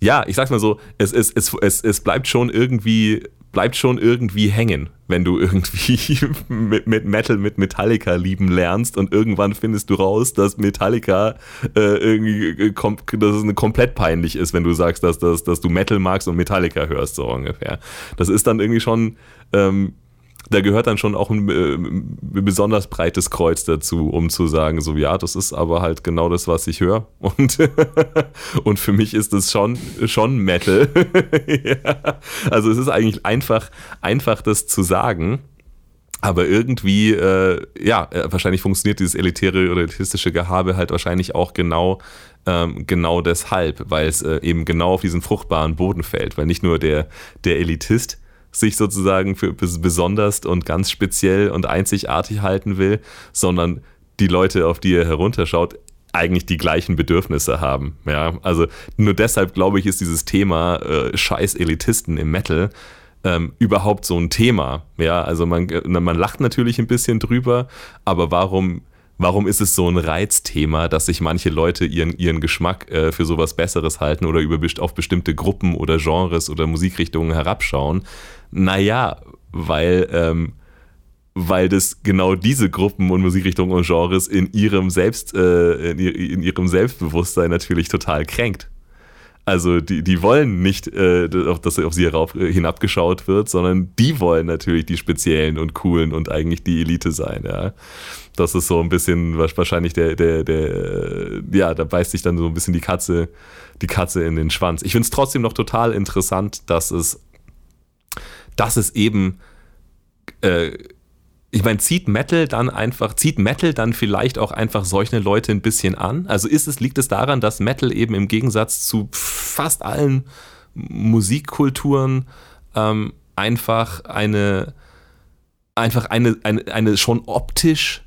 ja, ich sag's mal so, es, es, es, es, es bleibt schon irgendwie, bleibt schon irgendwie hängen, wenn du irgendwie mit, mit Metal, mit Metallica lieben lernst und irgendwann findest du raus, dass Metallica äh, irgendwie, äh, kom dass es komplett peinlich ist, wenn du sagst, dass, dass, dass du Metal magst und Metallica hörst, so ungefähr. Das ist dann irgendwie schon, ähm, da gehört dann schon auch ein, äh, besonders breites Kreuz dazu, um zu sagen, so ja, das ist aber halt genau das, was ich höre. Und, und für mich ist das schon, schon Metal. ja. Also es ist eigentlich einfach, einfach das zu sagen. Aber irgendwie, äh, ja, äh, wahrscheinlich funktioniert dieses elitäre oder elitistische Gehabe halt wahrscheinlich auch genau, ähm, genau deshalb, weil es äh, eben genau auf diesen fruchtbaren Boden fällt, weil nicht nur der, der Elitist sich sozusagen für bes- besonders und ganz speziell und einzigartig halten will, sondern die Leute, auf die er herunterschaut, eigentlich die gleichen Bedürfnisse haben. Ja, also nur deshalb glaube ich, ist dieses Thema äh, Scheiß Elitisten im Metal ähm, überhaupt so ein Thema. Ja, also man, man lacht natürlich ein bisschen drüber, aber warum, warum ist es so ein Reizthema, dass sich manche Leute ihren, ihren Geschmack äh, für sowas Besseres halten oder über, auf bestimmte Gruppen oder Genres oder Musikrichtungen herabschauen? Naja, weil, ähm, weil das genau diese Gruppen und Musikrichtungen und Genres in ihrem Selbst, äh, in, in ihrem Selbstbewusstsein natürlich total kränkt. Also die, die wollen nicht, äh, dass auf sie herauf, äh, hinabgeschaut wird, sondern die wollen natürlich die speziellen und coolen und eigentlich die Elite sein, ja. Das ist so ein bisschen wa- wahrscheinlich der, der, der, ja, da beißt sich dann so ein bisschen die Katze, die Katze in den Schwanz. Ich finde es trotzdem noch total interessant, dass es, dass es eben, äh, ich meine, zieht Metal dann einfach, zieht Metal dann vielleicht auch einfach solche Leute ein bisschen an? Also ist es, liegt es daran, dass Metal eben im Gegensatz zu fast allen Musikkulturen ähm, einfach eine, einfach eine, eine, eine schon optisch,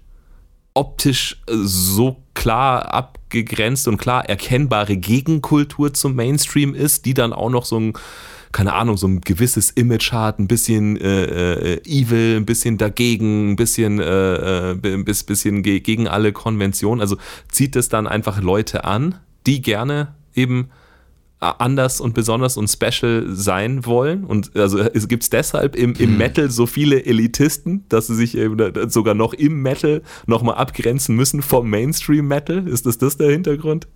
optisch so klar abgegrenzt und klar erkennbare Gegenkultur zum Mainstream ist, die dann auch noch so ein keine Ahnung, so ein gewisses Image hat, ein bisschen äh, äh, evil, ein bisschen dagegen, ein bisschen, äh, äh, bis- bisschen ge gegen alle Konventionen. Also zieht es dann einfach Leute an, die gerne eben äh, anders und besonders und special sein wollen. Und also es gibt deshalb im, im Metal so viele Elitisten, dass sie sich eben sogar noch im Metal nochmal abgrenzen müssen vom Mainstream-Metal. Ist das das der Hintergrund?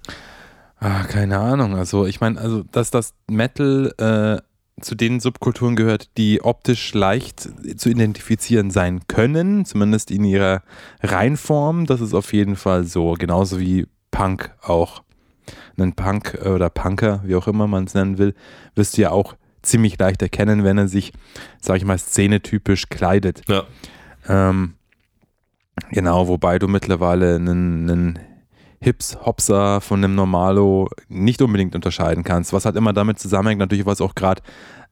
Ah, keine Ahnung. Also ich meine, also dass das Metal äh, zu den Subkulturen gehört, die optisch leicht zu identifizieren sein können, zumindest in ihrer Reinform, das ist auf jeden Fall so. Genauso wie Punk auch. Einen Punk äh, oder Punker, wie auch immer man es nennen will, wirst du ja auch ziemlich leicht erkennen, wenn er sich, sag ich mal, szenetypisch kleidet. Ja. Ähm, genau, wobei du mittlerweile einen, einen Hips-Hopser von einem Normalo nicht unbedingt unterscheiden kannst. Was halt immer damit zusammenhängt, natürlich, was auch gerade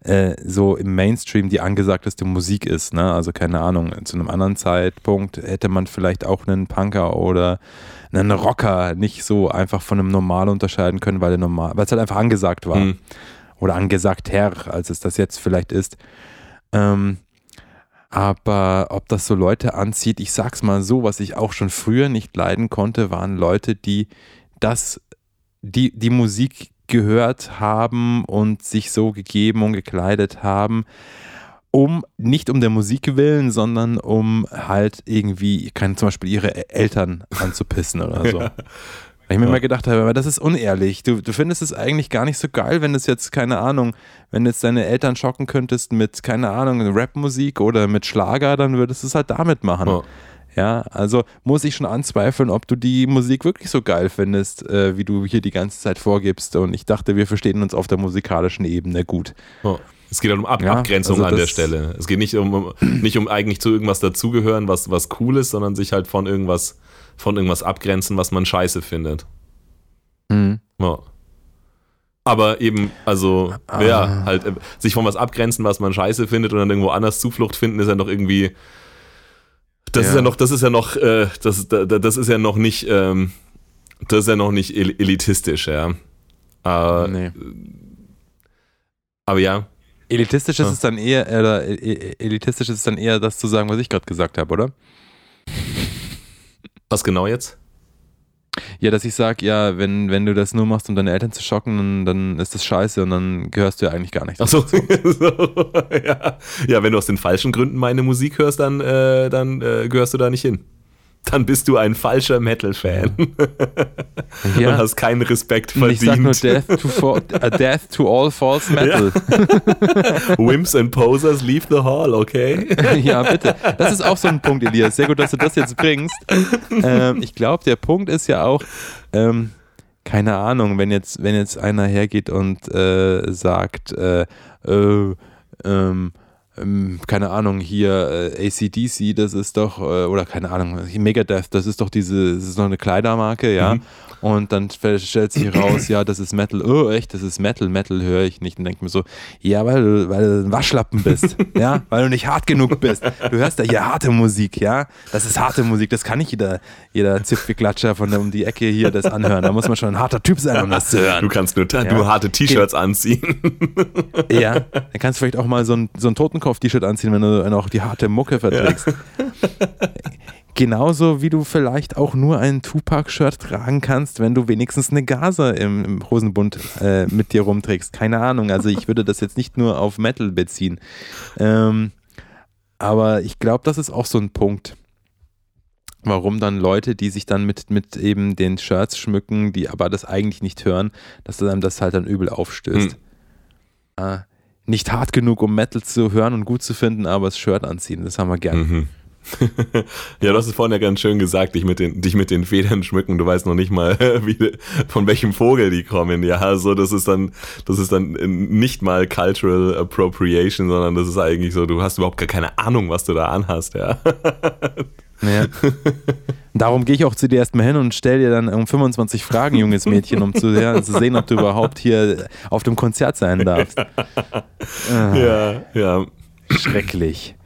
äh, so im Mainstream die angesagteste Musik ist. Ne? Also keine Ahnung, zu einem anderen Zeitpunkt hätte man vielleicht auch einen Punker oder einen Rocker nicht so einfach von einem Normalo unterscheiden können, weil der normal, weil es halt einfach angesagt war. Hm. Oder angesagt her, als es das jetzt vielleicht ist. Ähm, aber ob das so Leute anzieht, ich sag's mal so, was ich auch schon früher nicht leiden konnte, waren Leute, die das, die, die Musik gehört haben und sich so gegeben und gekleidet haben, um, nicht um der Musik willen, sondern um halt irgendwie, kann zum Beispiel ihre Eltern anzupissen oder so. Weil ich mir Ja. mal gedacht habe, aber das ist unehrlich. Du, du findest es eigentlich gar nicht so geil, wenn es jetzt, keine Ahnung, wenn jetzt deine Eltern schocken könntest mit, keine Ahnung, Rapmusik oder mit Schlager, dann würdest du es halt damit machen. Ja. Ja, also muss ich schon anzweifeln, ob du die Musik wirklich so geil findest, äh, wie du hier die ganze Zeit vorgibst. Und ich dachte, wir verstehen uns auf der musikalischen Ebene gut. Oh. Es geht halt um Ab ja, Abgrenzung also an der Stelle. Es geht nicht um, um, nicht um eigentlich zu irgendwas dazugehören, was, was cool ist, sondern sich halt von irgendwas, von irgendwas abgrenzen, was man scheiße findet. Mhm. Ja. Aber eben, also, ah. ja, halt, äh, sich von was abgrenzen, was man scheiße findet und dann irgendwo anders Zuflucht finden, ist ja noch irgendwie. Das ja. ist ja noch, das ist ja noch, äh, das, das ist ja noch nicht, ähm, das ist ja noch nicht elitistisch, ja. Äh, nee. Aber ja, Elitistisch ist es dann eher, äh, elitistisch ist es dann eher, das zu sagen, was ich gerade gesagt habe, oder? Was genau jetzt? Ja, dass ich sage, ja, wenn, wenn du das nur machst, um deine Eltern zu schocken, dann, dann ist das scheiße und dann gehörst du ja eigentlich gar nicht. Ach so. so ja. ja, wenn du aus den falschen Gründen meine Musik hörst, dann, äh, dann äh, gehörst du da nicht hin dann bist du ein falscher Metal-Fan. Ja. Und hast keinen Respekt verdient. Ich sag nur Death to, for, uh, death to all false Metal. Ja. Wimps and Posers leave the hall, okay? ja, bitte. Das ist auch so ein Punkt, Elias. Sehr gut, dass du das jetzt bringst. Ähm, ich glaube, der Punkt ist ja auch, ähm, keine Ahnung, wenn jetzt, wenn jetzt einer hergeht und äh, sagt, äh, äh, ähm, ähm, keine Ahnung, hier äh, ACDC, das ist doch, äh, oder keine Ahnung, Megadeth, das ist doch diese, das ist noch eine Kleidermarke, ja. Mhm. Und dann stellt sich raus, ja, das ist Metal. Oh, echt, das ist Metal. Metal höre ich nicht. Und denke mir so, ja, weil du, weil du ein Waschlappen bist. ja, weil du nicht hart genug bist. Du hörst ja hier harte Musik, ja. Das ist harte Musik. Das kann nicht jeder, jeder Zipfelklatscher von um die Ecke hier das anhören. Da muss man schon ein harter Typ sein, um das zu hören. Du kannst nur, ja. nur harte T-Shirts anziehen. ja, dann kannst du vielleicht auch mal so ein, so ein Totenkopf-T-Shirt anziehen, wenn du auch die harte Mucke verträgst. Ja. Genauso wie du vielleicht auch nur ein Tupac-Shirt tragen kannst, wenn du wenigstens eine Gaza im, im Hosenbund äh, mit dir rumträgst. Keine Ahnung. Also ich würde das jetzt nicht nur auf Metal beziehen. Ähm, aber ich glaube, das ist auch so ein Punkt warum dann Leute, die sich dann mit, mit eben den Shirts schmücken, die aber das eigentlich nicht hören, dass einem das halt dann übel aufstößt. Hm. Äh, nicht hart genug, um Metal zu hören und gut zu finden, aber das Shirt anziehen, das haben wir gerne. Mhm. ja, du hast es vorhin ja ganz schön gesagt, dich mit den, dich mit den Federn schmücken. Du weißt noch nicht mal, wie, von welchem Vogel die kommen. Ja, so, das ist dann, das ist dann nicht mal Cultural Appropriation, sondern das ist eigentlich so, du hast überhaupt gar keine Ahnung, was du da anhast, ja. ja. Darum gehe ich auch zu dir erstmal hin und stelle dir dann um 25 Fragen, junges Mädchen, um zu, ja, zu, sehen, ob du überhaupt hier auf dem Konzert sein darfst. Ja, ja. Schrecklich.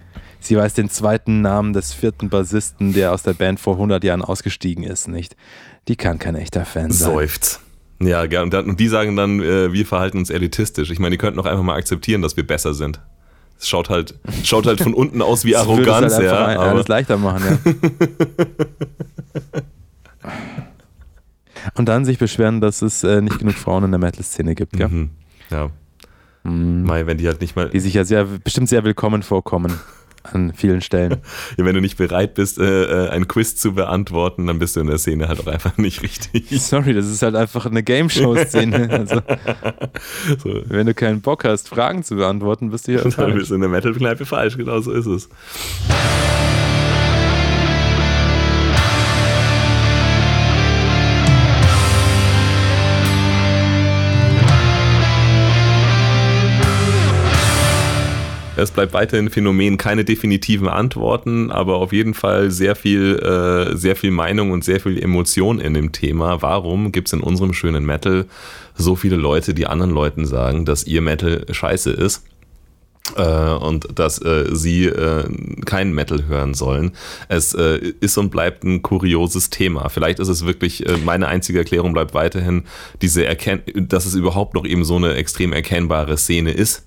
Sie weiß den zweiten Namen des vierten Bassisten, der aus der Band vor 100 Jahren ausgestiegen ist, nicht. Die kann kein echter Fan sein. Seufzt. Ja, und, und die sagen dann, äh, wir verhalten uns elitistisch. Ich meine, die könnten doch einfach mal akzeptieren, dass wir besser sind. Es schaut halt, schaut halt von unten aus wie Arroganz, halt ja. Alles leichter machen, ja. und dann sich beschweren, dass es äh, nicht genug Frauen in der Metal-Szene gibt, gell? Mhm. Ja. Mhm. Mai, wenn die halt nicht mal. Die sich ja sehr, bestimmt sehr willkommen vorkommen an vielen Stellen. Ja, wenn du nicht bereit bist, äh, äh, ein Quiz zu beantworten, dann bist du in der Szene halt auch einfach nicht richtig. Sorry, das ist halt einfach eine Game-Show-Szene. Also, so. Wenn du keinen Bock hast, Fragen zu beantworten, bist du hier falsch. Dann bist du in der Metal-Kneipe falsch, genau so ist es. Es bleibt weiterhin Phänomen, keine definitiven Antworten, aber auf jeden Fall sehr viel, äh, sehr viel Meinung und sehr viel Emotion in dem Thema. Warum gibt es in unserem schönen Metal so viele Leute, die anderen Leuten sagen, dass ihr Metal scheiße ist? Äh, und dass äh, sie äh, keinen Metal hören sollen. Es äh, ist und bleibt ein kurioses Thema. Vielleicht ist es wirklich, äh, meine einzige Erklärung bleibt weiterhin, diese Erken dass es überhaupt noch eben so eine extrem erkennbare Szene ist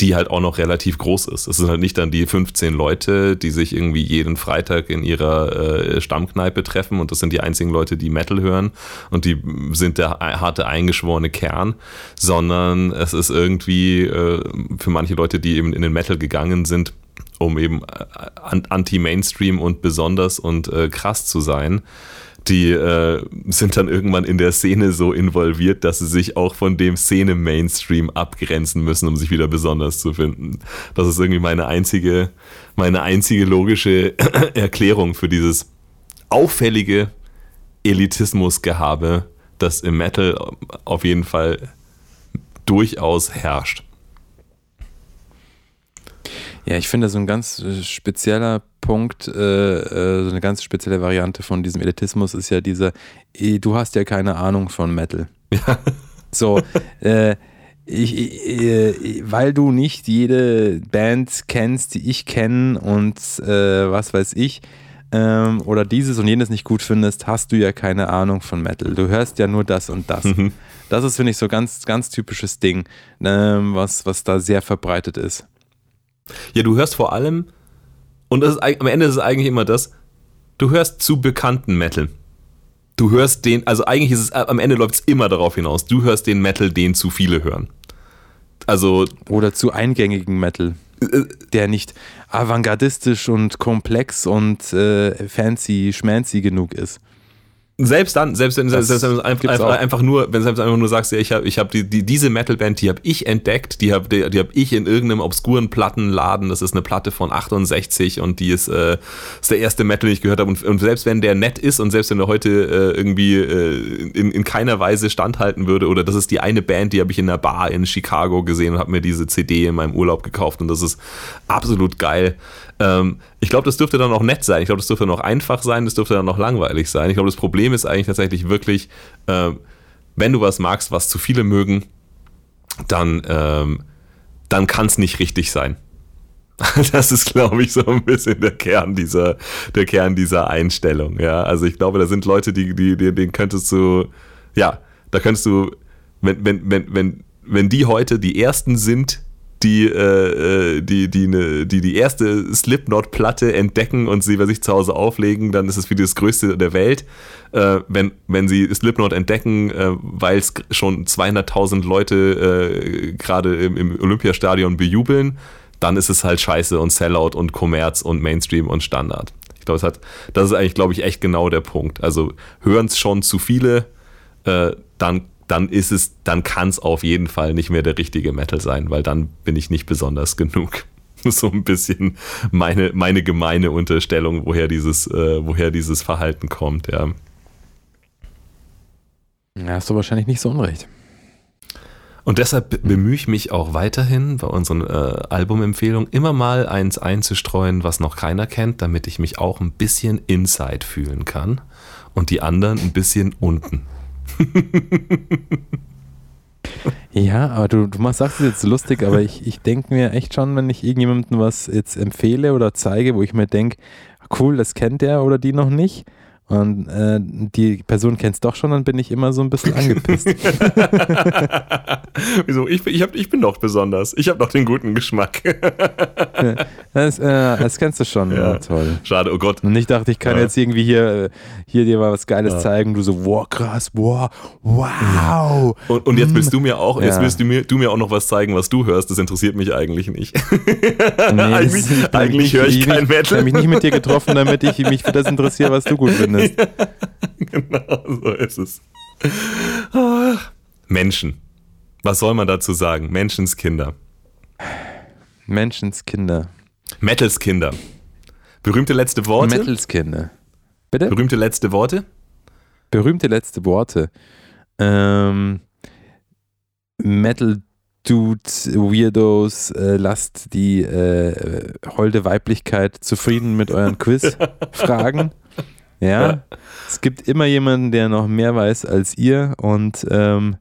die halt auch noch relativ groß ist. Es sind halt nicht dann die 15 Leute, die sich irgendwie jeden Freitag in ihrer äh, Stammkneipe treffen und das sind die einzigen Leute, die Metal hören und die sind der harte eingeschworene Kern, sondern es ist irgendwie äh, für manche Leute, die eben in den Metal gegangen sind, um eben äh, anti-Mainstream und besonders und äh, krass zu sein, die äh, sind dann irgendwann in der Szene so involviert, dass sie sich auch von dem Szene-Mainstream abgrenzen müssen, um sich wieder besonders zu finden. Das ist irgendwie meine einzige, meine einzige logische Erklärung für dieses auffällige Elitismusgehabe, das im Metal auf jeden Fall durchaus herrscht. Ja, ich finde, so ein ganz äh, spezieller Punkt, äh, äh, so eine ganz spezielle Variante von diesem Elitismus ist ja dieser, du hast ja keine Ahnung von Metal. Ja. So, äh, ich, ich, weil du nicht jede Band kennst, die ich kenne und äh, was weiß ich, ähm, oder dieses und jenes nicht gut findest, hast du ja keine Ahnung von Metal. Du hörst ja nur das und das. Mhm. Das ist, finde ich, so ganz, ganz typisches Ding, ähm, was, was da sehr verbreitet ist. Ja, du hörst vor allem, und ist, am Ende ist es eigentlich immer das, du hörst zu bekannten Metal. Du hörst den, also eigentlich ist es, am Ende läuft es immer darauf hinaus, du hörst den Metal, den zu viele hören. Also. Oder zu eingängigen Metal. Äh, der nicht avantgardistisch und komplex und äh, fancy, schmancy genug ist. Selbst dann, selbst wenn, selbst, selbst einfach, einfach, einfach, nur, wenn du einfach nur sagst, ja, ich habe ich hab die, die, diese Metalband, die habe ich entdeckt, die habe die, die hab ich in irgendeinem obskuren Plattenladen, das ist eine Platte von 68 und die ist, äh, ist der erste Metal, den ich gehört habe. Und, und, selbst wenn der nett ist und selbst wenn er heute äh, irgendwie äh, in, in keiner Weise standhalten würde, oder das ist die eine Band, die habe ich in einer Bar in Chicago gesehen und habe mir diese CD in meinem Urlaub gekauft und das ist absolut geil. Ähm, ich glaube, das dürfte dann auch nett sein. Ich glaube, das dürfte noch einfach sein, das dürfte dann noch langweilig sein. Ich glaube, das Problem ist eigentlich tatsächlich wirklich, äh, wenn du was magst, was zu viele mögen, dann, ähm, dann kann es nicht richtig sein. Das ist, glaube ich, so ein bisschen der Kern dieser, der Kern dieser Einstellung. Ja, also ich glaube, da sind Leute, die, die, die, denen könntest du, ja, da könntest du, wenn, wenn, wenn, wenn, wenn die heute die ersten sind, die, äh, äh, die, die, ne, die die erste Slipknot-Platte entdecken und sie bei sich zu Hause auflegen, dann ist es wie das Größte der Welt. Äh, wenn, wenn sie Slipknot entdecken, äh, weil es schon 200.000 Leute äh, gerade im, im Olympiastadion bejubeln, dann ist es halt scheiße und Sellout und Kommerz und Mainstream und Standard. Ich glaube, das ist eigentlich, glaube ich, echt genau der Punkt. Also hören es schon zu viele, äh, dann dann ist es, dann kann es auf jeden Fall nicht mehr der richtige Metal sein, weil dann bin ich nicht besonders genug. So ein bisschen meine, meine gemeine Unterstellung, woher dieses, äh, woher dieses Verhalten kommt, ja. Ja, hast du wahrscheinlich nicht so unrecht. Und deshalb bemühe ich mich auch weiterhin bei unseren äh, Albumempfehlungen immer mal eins einzustreuen, was noch keiner kennt, damit ich mich auch ein bisschen inside fühlen kann und die anderen ein bisschen unten. Ja, aber du, du sagst es jetzt lustig, aber ich, ich denke mir echt schon, wenn ich irgendjemandem was jetzt empfehle oder zeige, wo ich mir denke, cool, das kennt der oder die noch nicht, und äh, die Person kennt es doch schon, dann bin ich immer so ein bisschen angepisst. Wieso? Ich, ich, hab, ich bin doch besonders. Ich habe doch den guten Geschmack. das, äh, das, kennst du schon. Ja. ja. toll. Schade, oh Gott. Und ich dachte, ich kann ja. jetzt irgendwie hier, hier dir mal was Geiles ja. zeigen. Du so, wow, krass, wow, wow. Und, und jetzt willst du mir auch, jetzt willst du mir, du mir auch noch was zeigen, was du hörst. Das interessiert mich eigentlich nicht. Nee, eigentlich eigentlich höre ich kein Metal. Ich habe mich nicht mit dir getroffen, damit ich mich für das interessiere, was du gut findest ist. genau, so ist es. Ach, Menschen. Was soll man dazu sagen? Menschenskinder. Menschenskinder. Metalskinder. Berühmte letzte Worte? Metalskinder. Bitte? Berühmte letzte Worte? Berühmte letzte Worte. Ähm, Metal Dudes, Weirdos, äh, lasst die äh, holde Weiblichkeit zufrieden mit euren Quiz-Fragen. Ja, es gibt immer jemanden, der noch mehr weiß als ihr und ähm,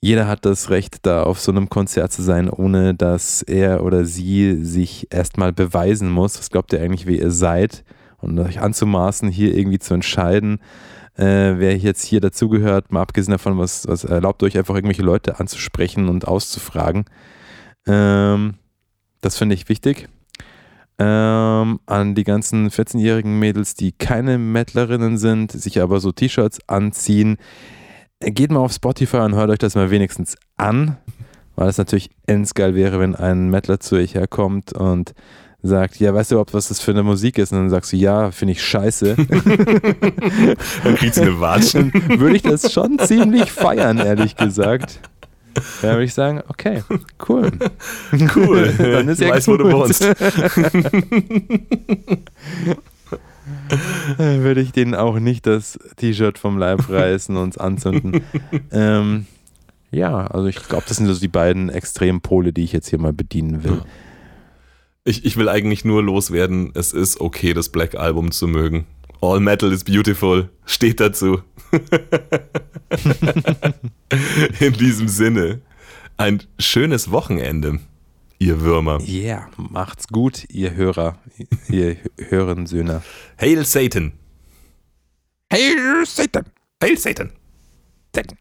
jeder hat das Recht, da auf so einem Konzert zu sein, ohne dass er oder sie sich erstmal beweisen muss. Was glaubt ihr eigentlich, wie ihr seid? Und euch anzumaßen, hier irgendwie zu entscheiden, äh, wer jetzt hier dazugehört, mal abgesehen davon, was, was erlaubt euch einfach irgendwelche Leute anzusprechen und auszufragen. Ähm, das finde ich wichtig ähm, an die ganzen 14-jährigen Mädels, die keine Mettlerinnen sind, sich aber so T-Shirts anziehen. Geht mal auf Spotify und hört euch das mal wenigstens an, weil es natürlich ends geil wäre, wenn ein Mettler zu euch herkommt und sagt, ja, weißt du überhaupt, was das für eine Musik ist? Und dann sagst du, ja, finde ich scheiße. Dann kriegt sie eine Watschen. Würde ich das schon ziemlich feiern, ehrlich gesagt. Dann würde ich sagen, okay, cool. Cool. Dann ist ich ja weiß, gut. wo du wohnst. Dann würde ich denen auch nicht das T-Shirt vom Leib reißen und es anzünden. ähm, ja, also ich glaube, das sind so die beiden Extrempole, die ich jetzt hier mal bedienen will. Ich, ich will eigentlich nur loswerden, es ist okay, das Black Album zu mögen. All Metal is beautiful. Steht dazu. In diesem Sinne, ein schönes Wochenende, ihr Würmer. Ja, yeah, macht's gut, ihr Hörer, ihr Hörensöhne. Hail Satan. Hail Satan! Hail Satan. Satan.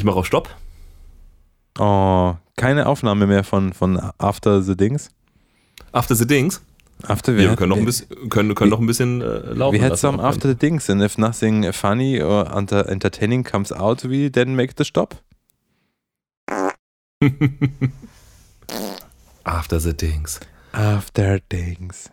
Ich mache auf Stopp. Oh, keine Aufnahme mehr von, von After the Dings. After the Dings. After Wir können noch ein bisschen, können, können noch ein bisschen äh, laufen. We had some after the Dings, and if nothing funny or enter- entertaining comes out, we then make the stop. After the Dings. After Dings.